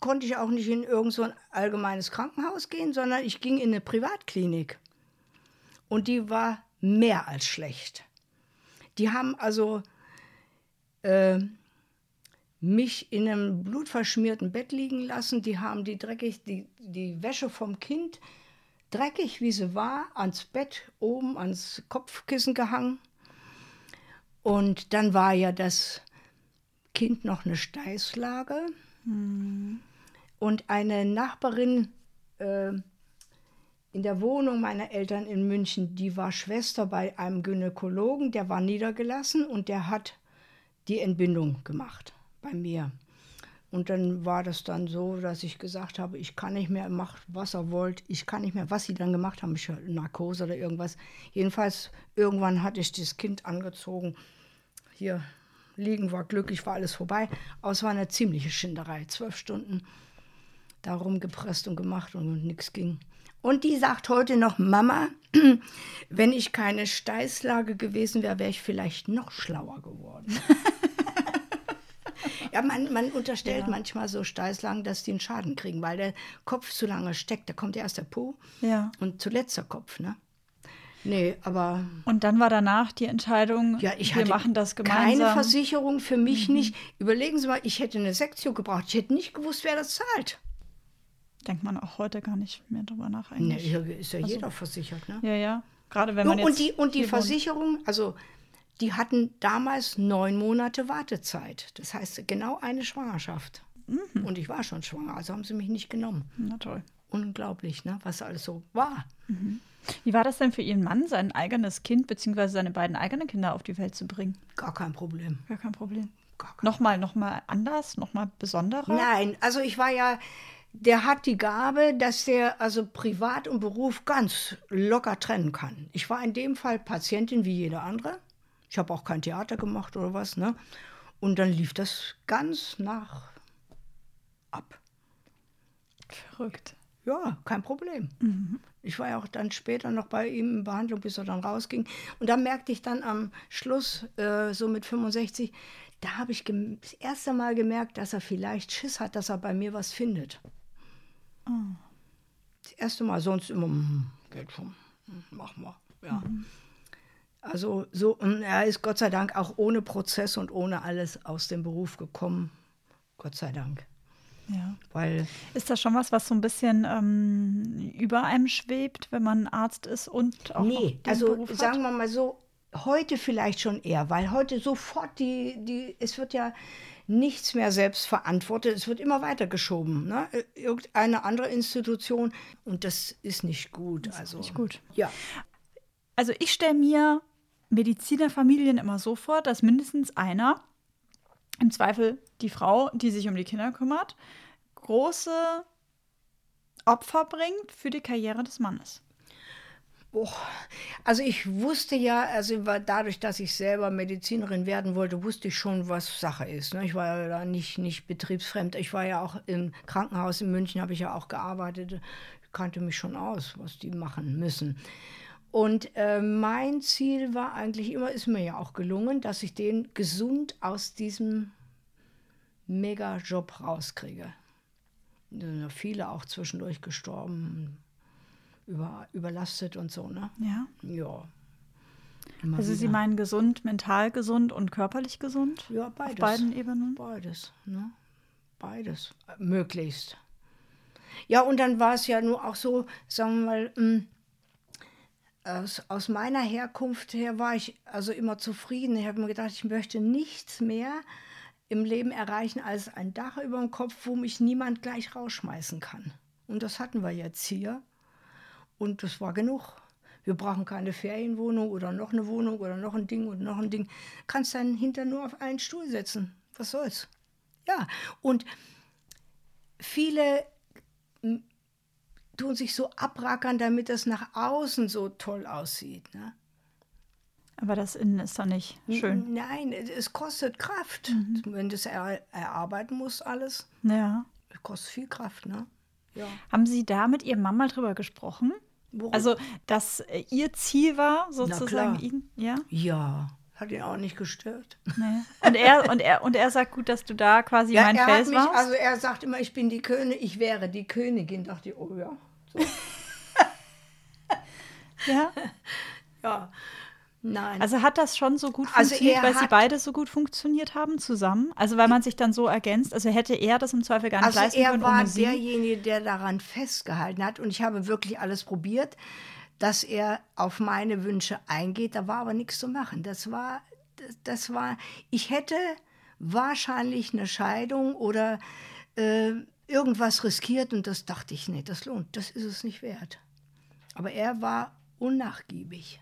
konnte ich auch nicht in irgend so ein allgemeines Krankenhaus gehen, sondern ich ging in eine Privatklinik. Und die war mehr als schlecht. Die haben also äh, mich in einem blutverschmierten Bett liegen lassen. Die haben die dreckig, die, die Wäsche vom Kind, dreckig wie sie war, ans Bett oben, ans Kopfkissen gehangen. Und dann war ja das Kind noch eine Steißlage. Und eine Nachbarin äh, in der Wohnung meiner Eltern in München, die war Schwester bei einem Gynäkologen, der war niedergelassen und der hat die Entbindung gemacht bei mir. Und dann war das dann so, dass ich gesagt habe, ich kann nicht mehr, macht was ihr wollt, ich kann nicht mehr. Was sie dann gemacht haben, ich Narkose oder irgendwas. Jedenfalls, irgendwann hatte ich das Kind angezogen. Hier liegen war glücklich, war alles vorbei. Aber es war eine ziemliche Schinderei. Zwölf Stunden da rumgepresst und gemacht und nichts ging. Und die sagt heute noch, Mama, wenn ich keine Steißlage gewesen wäre, wäre ich vielleicht noch schlauer geworden. ja, man, man unterstellt manchmal so Steißlagen, dass die einen Schaden kriegen, weil der Kopf zu lange steckt. Da kommt erst der Po Ja. und zuletzt der Kopf, ne? Nee, aber Und dann war danach die Entscheidung, ja, ich wir machen das keine gemeinsam. Mhm. Versicherung für mich nicht. Überlegen Sie mal, ich hätte eine Sektio gebraucht. Ich hätte nicht gewusst, wer das zahlt. Denkt man auch heute gar nicht mehr drüber nach Nee, eigentlich. hier ist ja jeder versichert, ne? Ja, ja. Gerade wenn man jetzt und die, und die. Versicherung, also die hatten damals neun Monate Wartezeit. Das heißt genau eine Schwangerschaft. Mhm. Und ich war schon schwanger, also haben sie mich nicht genommen. Na toll. Unglaublich, ne? was alles so war. Wie war das denn für Ihren Mann, sein eigenes Kind bzw. seine beiden eigenen Kinder auf die Welt zu bringen? Gar kein Problem. Gar kein Problem. Gar kein Nochmal, nochmal anders, nochmal besonderer? Nein, also ich war ja, der hat die Gabe, dass der also Privat und Beruf ganz locker trennen kann. Ich war in dem Fall Patientin wie jeder andere. Ich habe auch kein Theater gemacht oder was, ne? Und dann lief das ganz nach ab. Verrückt. Ja, kein Problem. Ich war ja auch dann später noch bei ihm in Behandlung, bis er dann rausging. Und da merkte ich dann am Schluss, äh, so mit 65, da habe ich das erste Mal gemerkt, dass er vielleicht Schiss hat, dass er bei mir was findet. Das erste Mal, sonst immer, hm, geht schon, hm, mach mal. Ja. Also so, und er ist Gott sei Dank auch ohne Prozess und ohne alles aus dem Beruf gekommen. Gott sei Dank. Ja. Weil Ist das schon was, was so ein bisschen ähm, über einem schwebt, wenn man Arzt ist und auch Nee, also Beruf sagen wir mal so, heute vielleicht schon eher, weil heute sofort die, die, es wird ja nichts mehr selbst verantwortet, es wird immer weiter geschoben. Ne? Irgendeine andere Institution und das ist nicht gut. also, nicht gut. Ja, Also ich stelle mir Medizinerfamilien immer so vor, dass mindestens einer, im Zweifel die Frau, die sich um die Kinder kümmert, große Opfer bringt für die Karriere des Mannes. Oh, also ich wusste ja, also dadurch, dass ich selber Medizinerin werden wollte, wusste ich schon, was Sache ist. Ne? Ich war ja da nicht, nicht betriebsfremd. Ich war ja auch im Krankenhaus in München, habe ich ja auch gearbeitet. Ich kannte mich schon aus, was die machen müssen. Und äh, mein Ziel war eigentlich immer, ist mir ja auch gelungen, dass ich den gesund aus diesem Mega-Job rauskriege. Da sind ja viele auch zwischendurch gestorben, über, überlastet und so, ne? Ja. Ja. Immer Also Sie wieder. meinen gesund, mental gesund und körperlich gesund? Ja, beides. Auf beiden Ebenen? Beides, ne? Beides. Möglichst. Ja, und dann war es ja nur auch so, sagen wir mal, mh, aus, aus meiner Herkunft her war ich also immer zufrieden. Ich habe mir gedacht, ich möchte nichts mehr im Leben erreichen als ein Dach über dem Kopf, wo mich niemand gleich rausschmeißen kann. Und das hatten wir jetzt hier. Und das war genug. Wir brauchen keine Ferienwohnung oder noch eine Wohnung oder noch ein Ding und noch ein Ding. Kannst deinen Hintern nur auf einen Stuhl setzen. Was soll's? Ja, und viele tun sich so abrackern, damit das nach außen so toll aussieht. Ne? Aber das Innen ist doch nicht schön. Nein, es kostet Kraft. Wenn du es er, erarbeiten musst, alles, Ja. es kostet viel Kraft. Ne? Ja. Haben Sie da mit Ihrem Mann mal drüber gesprochen? Worüber? Also, dass äh, Ihr Ziel war, sozusagen ihn, ja? ja, hat ihn auch nicht gestört. Nee. Und er, und er, und er sagt gut, dass du da quasi Ja, mein er Fels mich, warst. also er sagt immer, ich bin die Königin, ich wäre die Königin. Dachte ich, oh ja. ja. Ja. Nein. Also hat das schon so gut Also funktioniert, er weil sie beide so gut funktioniert haben zusammen? Also weil man sich dann so ergänzt? Also hätte er das im Zweifel gar nicht Also leisten er können war ohne sie? derjenige, der daran festgehalten hat und ich habe wirklich alles probiert, dass er auf meine Wünsche eingeht. Da war aber nichts zu machen. Das war, das, war, ich hätte wahrscheinlich eine Scheidung oder äh, irgendwas riskiert und das dachte ich nicht, das lohnt, das ist es nicht wert. Aber er war unnachgiebig.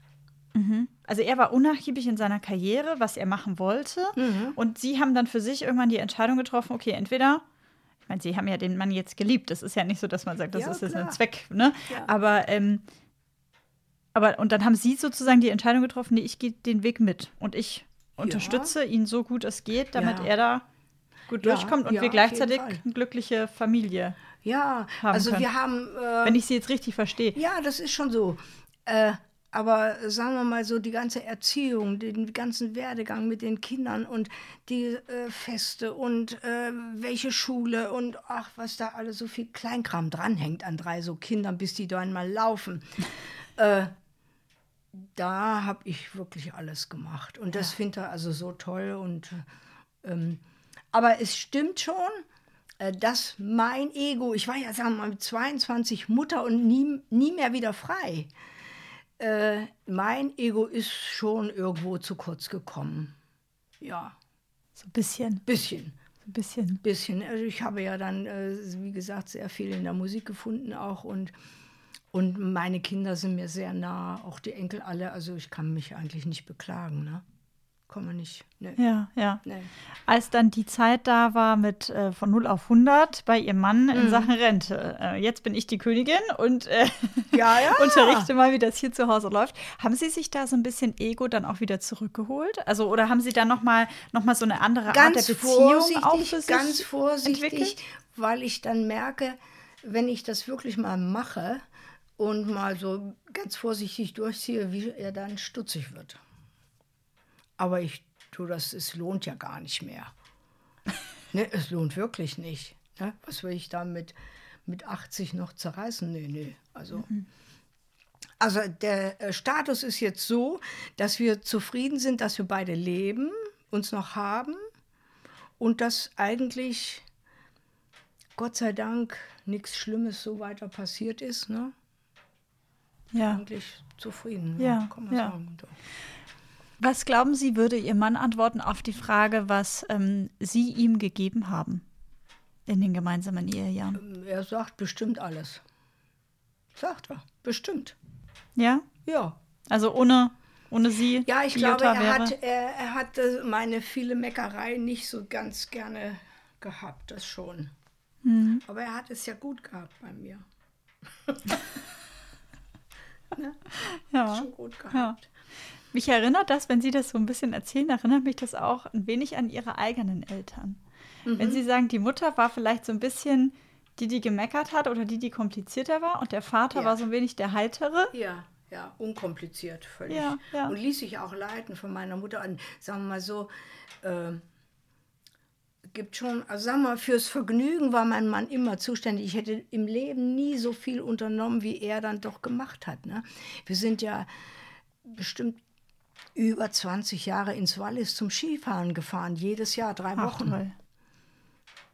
Also er war unnachgiebig in seiner Karriere, was er machen wollte. Mhm. Und sie haben dann für sich irgendwann die Entscheidung getroffen, okay, entweder, ich meine, sie haben ja den Mann jetzt geliebt. Das ist ja nicht so, dass man sagt, das Ja, ist jetzt ein. Zweck, ne? Ja. Aber, ähm, aber, und dann haben sie sozusagen die Entscheidung getroffen, nee, ich gehe den Weg mit. Und ich unterstütze ihn so gut es geht, damit Ja. er da gut Ja, durchkommt und ja, wir gleichzeitig eine glückliche Familie. Ja, Haben also können. wir haben. Äh, Wenn ich sie jetzt richtig verstehe. Ja, das ist schon so. Äh, aber sagen wir mal so, die ganze Erziehung, den ganzen Werdegang mit den Kindern und die äh, Feste und äh, welche Schule und ach, was da alles so viel Kleinkram dranhängt an drei so Kindern, bis die dann mal laufen. äh, da habe ich wirklich alles gemacht. Und das finde ich also so toll. Und, ähm, aber es stimmt schon, äh, dass mein Ego, ich war ja sagen wir mal mit 22 Mutter und nie, nie mehr wieder frei. Äh, mein Ego ist schon irgendwo zu kurz gekommen. Ja, So ein bisschen. bisschen. So ein bisschen. bisschen. Also ich habe ja dann, äh, wie gesagt, sehr viel in der Musik gefunden auch und, und meine Kinder sind mir sehr nah, auch die Enkel alle. Also ich kann mich eigentlich nicht beklagen, ne? Kann man nicht. Ne. Ja, ja. Nee. Als dann die Zeit da war mit äh, von 0 auf 100 bei ihrem Mann in Mhm. Sachen Rente. Äh, jetzt bin ich die Königin und äh, Ja, ja. unterrichte mal, wie das hier zu Hause läuft. Haben Sie sich da so ein bisschen Ego dann auch wieder zurückgeholt? Also oder haben Sie da noch mal, noch mal so eine andere Art Ganz der Beziehung auch für sich ganz vorsichtig, entwickelt? weil ich dann merke, wenn ich das wirklich mal mache und mal so ganz vorsichtig durchziehe, wie er dann stutzig wird. Aber ich tue das, es lohnt ja gar nicht mehr. ne, es lohnt wirklich nicht. Ne? Was will ich da mit, mit 80 noch zerreißen? Nee, nee. Also, also der äh, Status ist jetzt so, dass wir zufrieden sind, dass wir beide leben, uns noch haben und dass eigentlich, Gott sei Dank, nichts Schlimmes so weiter passiert ist. Ne? Ja. Eigentlich zufrieden, Ja, kann man ja. sagen. Was glauben Sie, würde Ihr Mann antworten auf die Frage, was ähm, Sie ihm gegeben haben in den gemeinsamen Ehejahren? Er sagt bestimmt alles. Sagt er, bestimmt. Ja? Ja. Also ohne, ohne Sie? Ja, ich glaube, Jutta er hat, er, er hat äh, meine viele Meckerei nicht so ganz gerne gehabt, das schon. Mhm. Aber er hat es ja gut gehabt bei mir. ja. Schon gut gehabt. Ja. Mich erinnert das, wenn Sie das so ein bisschen erzählen, erinnert mich das auch ein wenig an Ihre eigenen Eltern. Mhm. Wenn Sie sagen, die Mutter war vielleicht so ein bisschen die, die gemeckert hat oder die, die komplizierter war und der Vater Ja. war so ein wenig der Heitere. Ja, ja, unkompliziert, völlig. Ja, ja. Und ließ sich auch leiten von meiner Mutter an. Sagen wir mal so, äh, gibt schon, also sagen wir mal, fürs Vergnügen war mein Mann immer zuständig. Ich hätte im Leben nie so viel unternommen, wie er dann doch gemacht hat. Ne? Wir sind ja bestimmt über 20 Jahre ins Wallis zum Skifahren gefahren, jedes Jahr, drei Ach, Wochen. toll.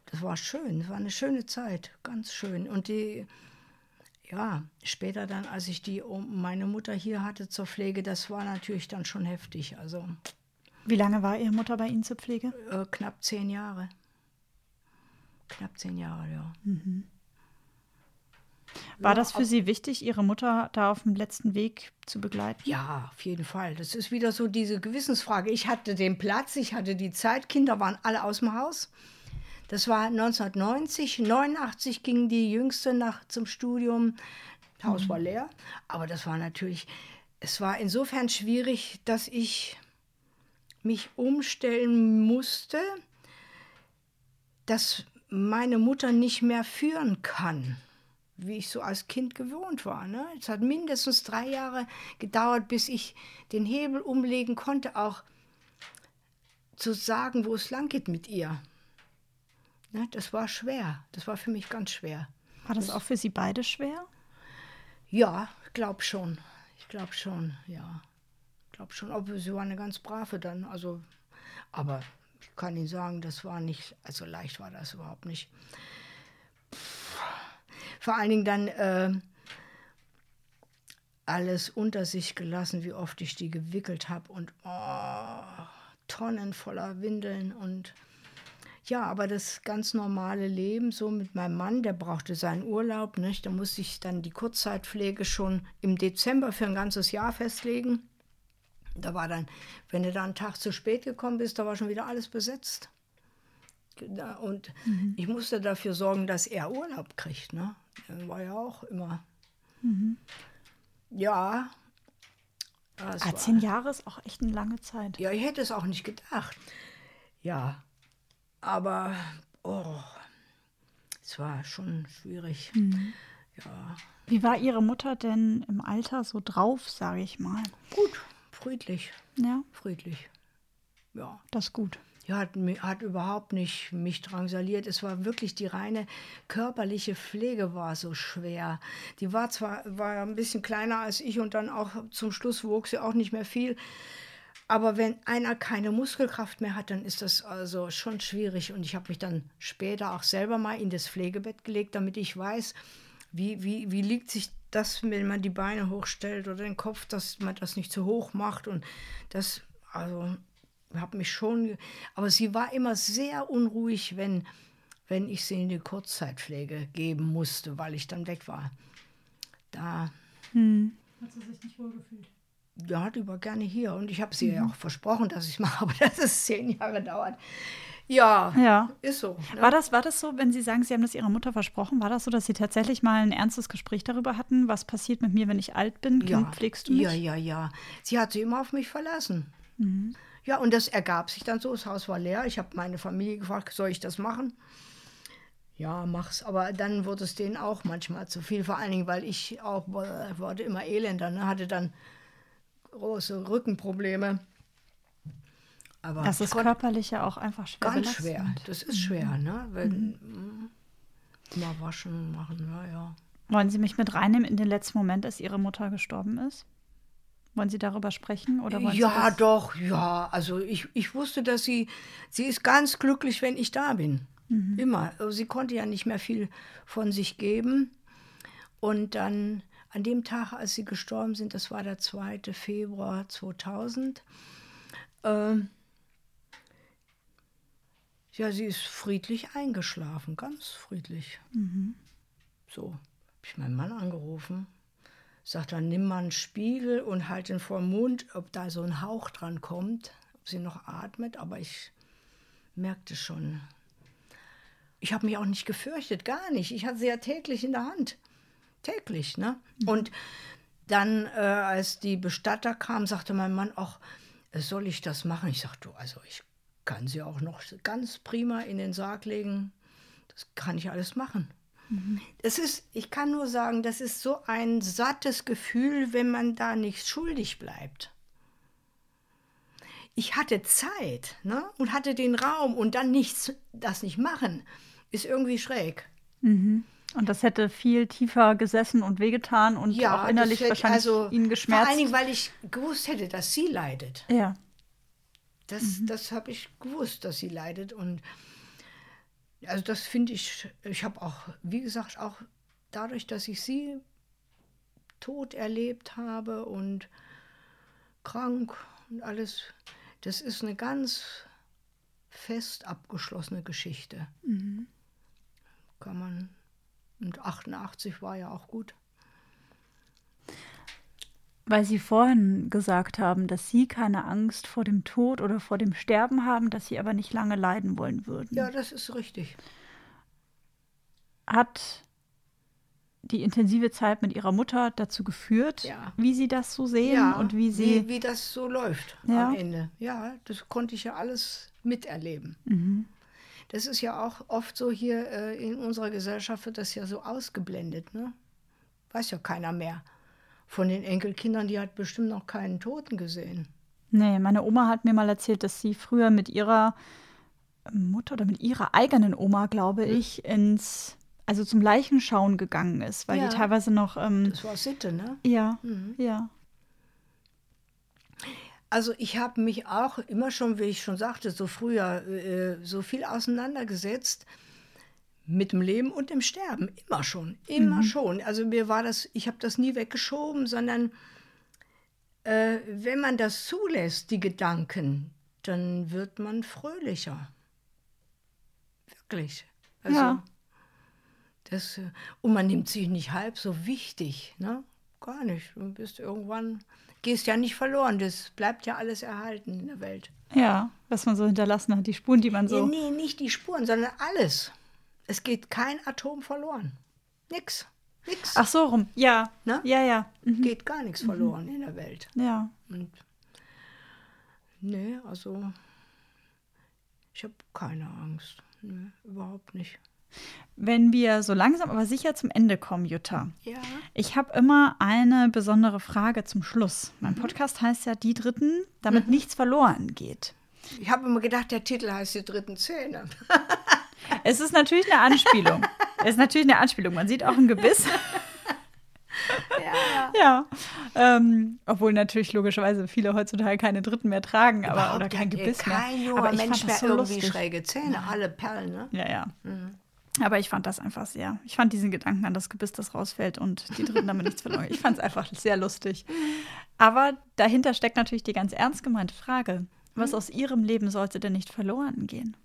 Das war schön, das war eine schöne Zeit, ganz schön. Und die, ja, später dann, als ich die um meine Mutter hier hatte zur Pflege, das war natürlich dann schon heftig. Also Wie lange war Ihre Mutter bei Ihnen zur Pflege? äh, knapp zehn Jahre. Knapp zehn Jahre, ja. War das für Sie wichtig, Ihre Mutter da auf dem letzten Weg zu begleiten? Ja, auf jeden Fall. Das ist wieder so diese Gewissensfrage. Ich hatte den Platz, ich hatte die Zeit, Kinder waren alle aus dem Haus. Das war 1990, 89 ging die Jüngste nach zum Studium. Das Haus war leer, aber das war natürlich, es war insofern schwierig, dass ich mich umstellen musste, dass meine Mutter nicht mehr führen kann wie ich so als Kind gewohnt war. Ne? Es hat mindestens drei Jahre gedauert, bis ich den Hebel umlegen konnte, auch zu sagen, wo es lang geht mit ihr. Ne? Das war schwer. Das war für mich ganz schwer. War das auch für Sie beide schwer? Ja, ich glaube schon. Ich glaube schon, ja. Ich glaube schon. Aber sie war eine ganz brave dann. Also, aber ich kann Ihnen sagen, das war nicht, also leicht war das überhaupt nicht. Vor allen Dingen dann äh, alles unter sich gelassen, wie oft ich die gewickelt habe und oh, Tonnen voller Windeln und ja, aber das ganz normale Leben so mit meinem Mann, der brauchte seinen Urlaub, nicht? Da musste ich dann die Kurzzeitpflege schon im Dezember für ein ganzes Jahr festlegen. Da war dann, wenn du da einen Tag zu spät gekommen bist, da war schon wieder alles besetzt. Da- Und ich musste dafür sorgen, dass er Urlaub kriegt. Ne? War ja auch immer. Ja. das Ah, zehn Jahre ist auch echt eine lange Zeit. ja, ich hätte es auch nicht gedacht. Ja, aber oh, es war schon schwierig. Ja, Wie war Ihre Mutter denn im Alter so drauf, sage ich mal? gut, friedlich, Ja, friedlich. Ja, das ist gut. Die hat, hat überhaupt nicht mich drangsaliert. Es war wirklich die reine körperliche Pflege war so schwer. Die war zwar war ein bisschen kleiner als ich und dann auch zum Schluss wog sie auch nicht mehr viel. Aber wenn einer keine Muskelkraft mehr hat, dann ist das also schon schwierig. Und ich habe mich dann später auch selber mal in das Pflegebett gelegt, damit ich weiß, wie, wie, wie liegt sich dass, wenn man die Beine hochstellt oder den Kopf, dass man das nicht zu hoch macht. Und das, also, habe mich schon. Aber sie war immer sehr unruhig, wenn, wenn ich sie in die Kurzzeitpflege geben musste, weil ich dann weg war. Da. Hm. Hat sie sich nicht wohlgefühlt? Ja, die war gerne hier. Und ich habe sie mhm. ja auch versprochen, dass ich es mache, aber dass es zehn Jahre dauert. Ja, ja. ist so. Ne? War, das, war das so, wenn Sie sagen, Sie haben das Ihrer Mutter versprochen, war das so, dass Sie tatsächlich mal ein ernstes Gespräch darüber hatten, was passiert mit mir, wenn ich alt bin? Kind, ja. pflegst du mich? Ja, ja, ja. Sie hat sich immer auf mich verlassen. Mhm. Ja, und das ergab sich dann so. Das Haus war leer. Ich habe meine Familie gefragt, soll ich das machen? Ja, mach's. Aber dann wurde es denen auch manchmal zu viel. Vor allen Dingen, weil ich auch wurde immer elender, ne? hatte dann große Rückenprobleme. Aber das ist körperlich ja auch einfach schwer. Ganz belastend. schwer. Das ist schwer, ne? Wenn, mhm. Mal waschen, machen, ja, ja. Wollen Sie mich mit reinnehmen in den letzten Moment, als Ihre Mutter gestorben ist? Wollen Sie darüber sprechen? Oder ja, doch, ja. Also ich, ich wusste, dass sie, sie ist ganz glücklich, wenn ich da bin. Mhm. Immer. Also sie konnte ja nicht mehr viel von sich geben. Und dann an dem Tag, als sie gestorben sind, das war der 2. Februar 2000, äh, ja, sie ist friedlich eingeschlafen, ganz friedlich. Mhm. So, habe ich meinen Mann angerufen. Sagt dann, nimm mal einen Spiegel und halt den vor den Mund, ob da so ein Hauch dran kommt, ob sie noch atmet. Aber ich merkte schon. Ich habe mich auch nicht gefürchtet, gar nicht. Ich hatte sie ja täglich in der Hand. Täglich, ne? Mhm. Und dann, äh, als die Bestatter kam, sagte mein Mann, ach, soll ich das machen? Ich sagte, du, also ich kann sie auch noch ganz prima in den Sarg legen. Das kann ich alles machen. Es ist, ich kann nur sagen, das ist so ein sattes Gefühl, wenn man da nicht schuldig bleibt. Ich hatte Zeit ne, und hatte den Raum und dann nichts, das nicht machen, ist irgendwie schräg. Mhm. Und das hätte viel tiefer gesessen und wehgetan und ja, auch innerlich hätte, wahrscheinlich also, ihn geschmerzt. Vor allen Dingen, weil ich gewusst hätte, dass sie leidet. Ja. Das, mhm. das habe ich gewusst, dass sie leidet. Und also das finde ich, ich habe auch, wie gesagt, auch dadurch, dass ich sie tot erlebt habe und krank und alles, das ist eine ganz fest abgeschlossene Geschichte. Mhm. Kann man. Und 88 war ja auch gut weil Sie vorhin gesagt haben, dass Sie keine Angst vor dem Tod oder vor dem Sterben haben, dass Sie aber nicht lange leiden wollen würden. Ja, das ist richtig. Hat die intensive Zeit mit Ihrer Mutter dazu geführt, ja. wie Sie das so sehen ja, und wie Sie. Wie, wie das so läuft ja. am Ende. Ja, das konnte ich ja alles miterleben. Mhm. Das ist ja auch oft so hier äh, in unserer Gesellschaft, wird das ja so ausgeblendet. Ne? Weiß ja keiner mehr von den Enkelkindern, die hat bestimmt noch keinen Toten gesehen. Nee, meine Oma hat mir mal erzählt, dass sie früher mit ihrer Mutter oder mit ihrer eigenen Oma, glaube ich, ins, also zum Leichenschauen gegangen ist, weil ja. die teilweise noch. Ähm, das war Sitte, ne? Ja, mhm. ja. Also ich habe mich auch immer schon, wie ich schon sagte, so früher äh, so viel auseinandergesetzt mit dem Leben und dem Sterben. Immer schon, immer mhm. schon. Also mir war das, ich habe das nie weggeschoben, sondern äh, wenn man das zulässt, die Gedanken, dann wird man fröhlicher. Wirklich. Also, ja. Das, äh, und man nimmt sich nicht halb so wichtig, ne? Gar nicht. Du bist irgendwann, gehst ja nicht verloren. Das bleibt ja alles erhalten in der Welt. Ja, was man so hinterlassen hat, die Spuren, die man so. Nee, nee nicht die Spuren, sondern alles. Es geht kein Atom verloren. Nix. Nix. Ach so rum. Ja. Ne? Ja, ja. Mhm. Geht gar nichts verloren mhm. in der Welt. Ja. Und nee, also ich habe keine Angst. Nee, überhaupt nicht. Wenn wir so langsam aber sicher zum Ende kommen, Jutta. Ja. Ich habe immer eine besondere Frage zum Schluss. Mein mhm. Podcast heißt ja Die Dritten, damit mhm. nichts verloren geht. Ich habe immer gedacht, der Titel heißt Die dritten Zähne. Es ist natürlich eine Anspielung. es ist natürlich eine Anspielung. Man sieht auch ein Gebiss. Ja. ja. Ähm, obwohl natürlich logischerweise viele heutzutage keine Dritten mehr tragen, aber oder kein Gebiss kein mehr. Junger aber ich Mensch mehr so irgendwie lustig. schräge Zähne, alle Perlen, ne? Ja, ja. Mhm. Aber ich fand das einfach sehr. Ich fand diesen Gedanken an das Gebiss, das rausfällt und die Dritten damit nichts verloren. Ich fand es einfach sehr lustig. Aber dahinter steckt natürlich die ganz ernst gemeinte Frage: Was aus Ihrem Leben sollte denn nicht verloren gehen?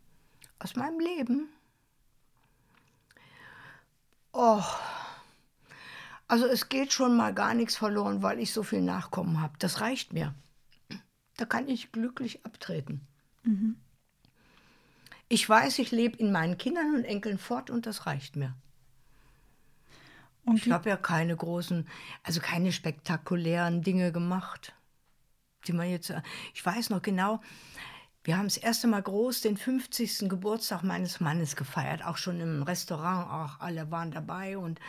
Aus meinem Leben? Oh. Also es geht schon mal gar nichts verloren, weil ich so viel Nachkommen habe. Das reicht mir. Da kann ich glücklich abtreten. Mhm. Ich weiß, ich lebe in meinen Kindern und Enkeln fort und das reicht mir. Und ich habe ja keine großen, also keine spektakulären Dinge gemacht, die man jetzt. Ich weiß noch genau, wir haben das erste Mal groß den 50. Geburtstag meines Mannes gefeiert, auch schon im Restaurant, auch alle waren dabei und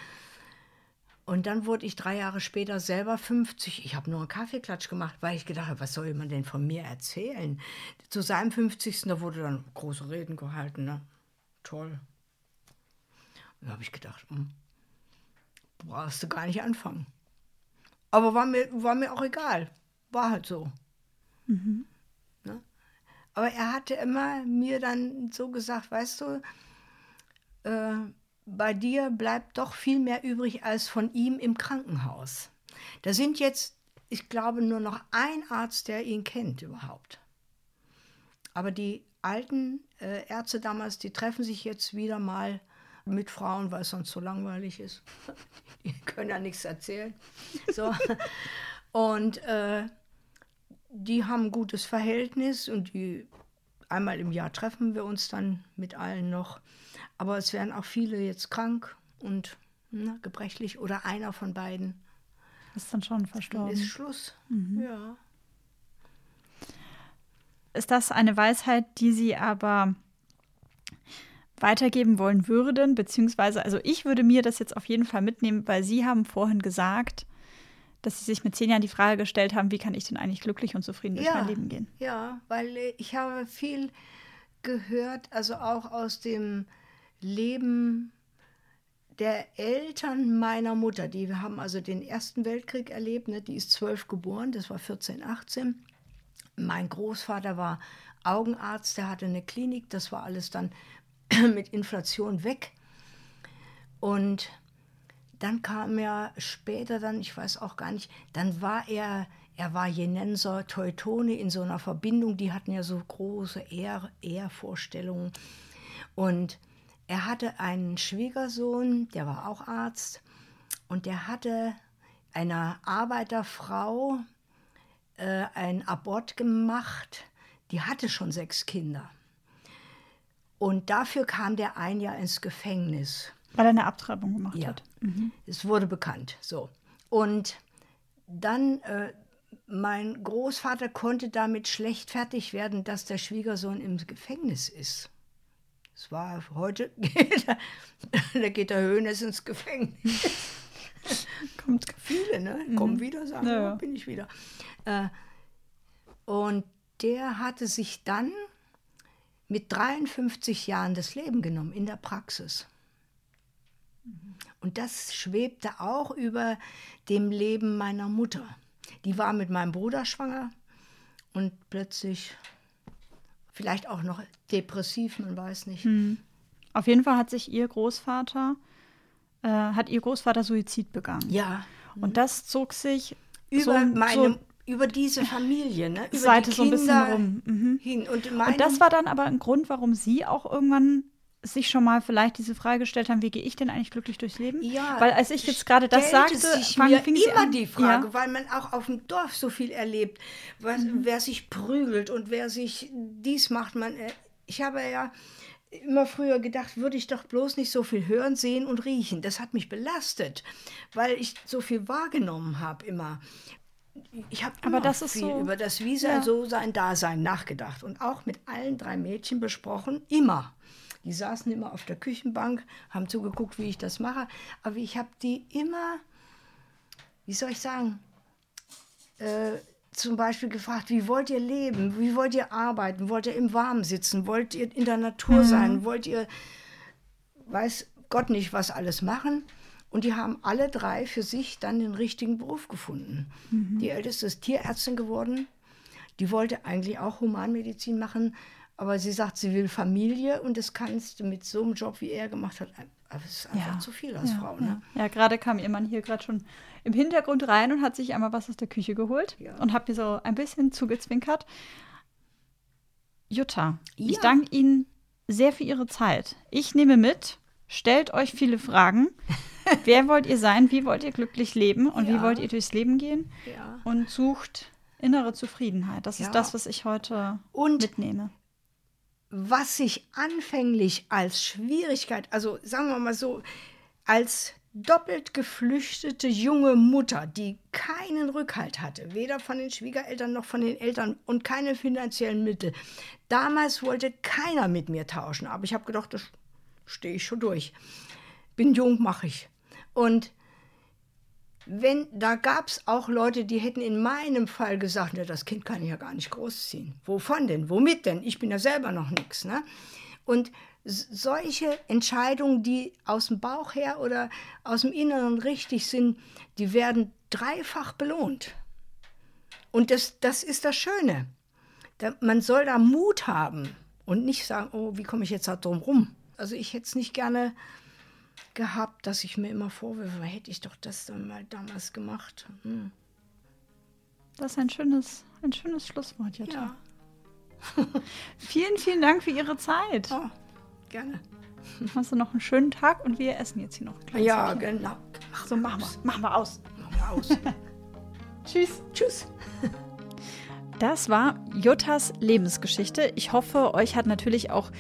und dann wurde ich drei Jahre später selber 50. Ich habe nur einen Kaffeeklatsch gemacht, weil ich gedacht habe, was soll man denn von mir erzählen? Zu seinem 50. da wurde dann große Reden gehalten. Ne? Toll. Da habe ich gedacht, hm, brauchst du gar nicht anfangen. Aber war mir, war mir auch egal. War halt so. Mhm. Aber er hatte immer mir dann so gesagt, weißt du, äh, bei dir bleibt doch viel mehr übrig als von ihm im Krankenhaus. Da sind jetzt, ich glaube, nur noch ein Arzt, der ihn kennt überhaupt. Aber die alten äh, Ärzte damals, die treffen sich jetzt wieder mal mit Frauen, weil es sonst so langweilig ist. die können ja nichts erzählen. So. Und äh, die haben ein gutes Verhältnis und die einmal im Jahr treffen wir uns dann mit allen noch. Aber es werden auch viele jetzt krank und ne, gebrechlich oder einer von beiden. Ist dann schon verstorben. Dann ist Schluss. Mhm. Ja. Ist das eine Weisheit, die Sie aber weitergeben wollen würden? Beziehungsweise, also ich würde mir das jetzt auf jeden Fall mitnehmen, weil Sie haben vorhin gesagt, dass Sie sich mit zehn Jahren die Frage gestellt haben, wie kann ich denn eigentlich glücklich und zufrieden durch ja, mein Leben gehen? Ja, weil ich habe viel gehört, also auch aus dem Leben der Eltern meiner Mutter. Die haben also den Ersten Weltkrieg erlebt. Ne? Die ist zwölf geboren, das war 14, 18. Mein Großvater war Augenarzt, der hatte eine Klinik, das war alles dann mit Inflation weg. Und dann kam er später dann, ich weiß auch gar nicht, dann war er, er war Jenenser Teutone in so einer Verbindung, die hatten ja so große Ehr, Ehrvorstellungen. Und er hatte einen Schwiegersohn, der war auch Arzt, und der hatte einer Arbeiterfrau äh, einen Abort gemacht. Die hatte schon sechs Kinder. Und dafür kam der ein Jahr ins Gefängnis. Weil er eine Abtreibung gemacht ja. hat. Mhm. Es wurde bekannt. So. Und dann, äh, mein Großvater konnte damit schlecht fertig werden, dass der Schwiegersohn im Gefängnis ist. Es war heute, da geht der Höhnes ins Gefängnis. Kommt viele, ne? Mhm. Kommen wieder, sagen, ja. oh, bin ich wieder. Äh, und der hatte sich dann mit 53 Jahren das Leben genommen in der Praxis. Und das schwebte auch über dem Leben meiner Mutter. Die war mit meinem Bruder schwanger und plötzlich vielleicht auch noch depressiv, man weiß nicht. Hm. Auf jeden Fall hat sich ihr Großvater, äh, hat ihr Großvater Suizid begangen. Ja. Und das zog sich über so, meine, so über diese Familie, ne? über Seite die Kinder so ein bisschen rum. Mhm. hin. Und, und das war dann aber ein Grund, warum sie auch irgendwann sich schon mal vielleicht diese Frage gestellt haben, wie gehe ich denn eigentlich glücklich durchs Leben? Ja, weil als ich jetzt gerade das sagte, sich fang, mir fing immer an, die Frage, ja. weil man auch auf dem Dorf so viel erlebt, was, mhm. wer sich prügelt und wer sich dies macht. Man, äh, ich habe ja immer früher gedacht, würde ich doch bloß nicht so viel hören, sehen und riechen. Das hat mich belastet, weil ich so viel wahrgenommen habe immer. Ich habe aber das viel so, über das Wie ja. so sein Dasein nachgedacht und auch mit allen drei Mädchen besprochen, immer. Die saßen immer auf der Küchenbank, haben zugeguckt, wie ich das mache. Aber ich habe die immer, wie soll ich sagen, äh, zum Beispiel gefragt, wie wollt ihr leben? Wie wollt ihr arbeiten? Wollt ihr im Warmen sitzen? Wollt ihr in der Natur mhm. sein? Wollt ihr, weiß Gott nicht, was alles machen? Und die haben alle drei für sich dann den richtigen Beruf gefunden. Mhm. Die älteste ist Tierärztin geworden. Die wollte eigentlich auch Humanmedizin machen, Aber sie sagt, sie will Familie und das kannst du mit so einem Job, wie er gemacht hat, aber es ist einfach Ja. zu viel als ja, Frau. Ne? Ja, ja gerade kam ihr Mann hier gerade schon im Hintergrund rein und hat sich einmal was aus der Küche geholt und hat mir so ein bisschen zugezwinkert. Jutta, ich danke Ihnen sehr für Ihre Zeit. Ich nehme mit, stellt euch viele Fragen. Wer wollt ihr sein? Wie wollt ihr glücklich leben? Und wie wollt ihr durchs Leben gehen? Und sucht innere Zufriedenheit. Das ist das, was ich heute Und mitnehme. Was sich anfänglich als Schwierigkeit, also sagen wir mal so, als doppelt geflüchtete junge Mutter, die keinen Rückhalt hatte, weder von den Schwiegereltern noch von den Eltern und keine finanziellen Mittel. Damals wollte keiner mit mir tauschen, aber ich habe gedacht, das stehe ich schon durch. Bin jung, mache ich. Und wenn, da gab es auch Leute, die hätten in meinem Fall gesagt, ne, das Kind kann ich ja gar nicht großziehen. Wovon denn? Womit denn? Ich bin ja selber noch nichts. Ne? Und solche Entscheidungen, die aus dem Bauch her oder aus dem Inneren richtig sind, die werden dreifach belohnt. Und das, das ist das Schöne. Da, man soll da Mut haben und nicht sagen, oh, wie komme ich jetzt da drum rum? Also ich hätte es nicht gerne gehabt, dass ich mir immer vorwürfe, hätte ich doch das dann mal damals gemacht. Hm. Das ist ein schönes, ein schönes Schlusswort, Jutta. Ja, Vielen, vielen Dank für Ihre Zeit. oh, gerne. Hast du noch einen schönen Tag und wir essen jetzt hier noch ein kleines Ja, Stückchen. genau. Mach So, machen wir. Machen wir aus. Machen wir aus. Tschüss. Tschüss. Das war Juttas Lebensgeschichte. Ich hoffe, euch hat natürlich auch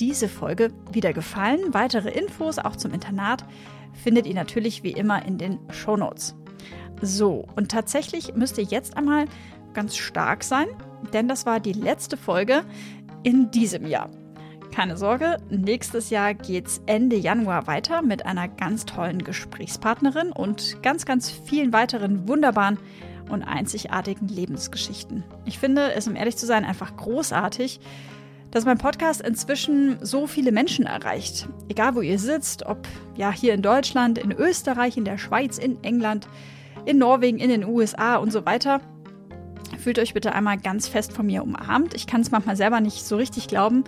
diese Folge wieder gefallen. Weitere Infos auch zum Internat findet ihr natürlich wie immer in den Shownotes. So, und tatsächlich müsst ihr jetzt einmal ganz stark sein, denn das war die letzte Folge in diesem Jahr. Keine Sorge, nächstes Jahr geht's Ende Januar weiter mit einer ganz tollen Gesprächspartnerin und ganz, ganz vielen weiteren wunderbaren und einzigartigen Lebensgeschichten. Ich finde es, um ehrlich zu sein, einfach großartig, dass mein Podcast inzwischen so viele Menschen erreicht. Egal wo ihr sitzt, ob ja hier in Deutschland, in Österreich, in der Schweiz, in England, in Norwegen, in den USA und so weiter. Fühlt euch bitte einmal ganz fest von mir umarmt. Ich kann es manchmal selber nicht so richtig glauben,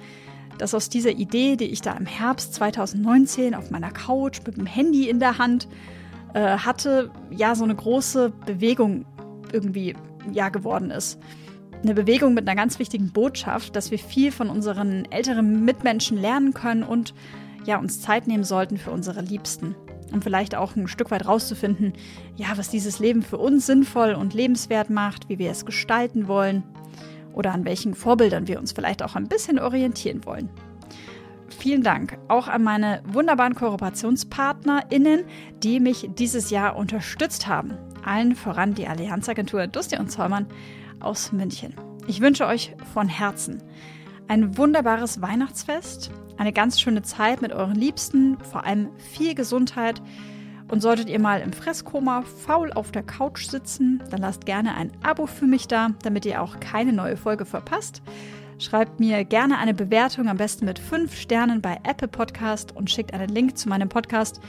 dass aus dieser Idee, die ich da im Herbst 2019 auf meiner Couch mit dem Handy in der Hand äh, hatte, ja so eine große Bewegung irgendwie ja geworden ist. Eine Bewegung mit einer ganz wichtigen Botschaft, dass wir viel von unseren älteren Mitmenschen lernen können und ja uns Zeit nehmen sollten für unsere Liebsten. Um vielleicht auch ein Stück weit rauszufinden, ja, was dieses Leben für uns sinnvoll und lebenswert macht, wie wir es gestalten wollen oder an welchen Vorbildern wir uns vielleicht auch ein bisschen orientieren wollen. Vielen Dank auch an meine wunderbaren KooperationspartnerInnen, die mich dieses Jahr unterstützt haben. Allen voran die Allianzagentur Dusti und Zollmann aus München. Ich wünsche euch von Herzen ein wunderbares Weihnachtsfest, eine ganz schöne Zeit mit euren Liebsten, vor allem viel Gesundheit. Und solltet ihr mal im Fresskoma faul auf der Couch sitzen, dann lasst gerne ein Abo für mich da, damit ihr auch keine neue Folge verpasst. Schreibt mir gerne eine Bewertung, am besten mit 5 Sternen bei Apple Podcast und schickt einen Link zu meinem Podcast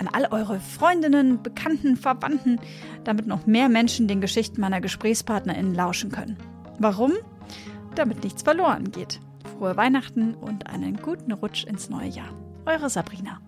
an all eure Freundinnen, Bekannten, Verwandten, damit noch mehr Menschen den Geschichten meiner GesprächspartnerInnen lauschen können. Warum? Damit nichts verloren geht. Frohe Weihnachten und einen guten Rutsch ins neue Jahr. Eure Sabrina.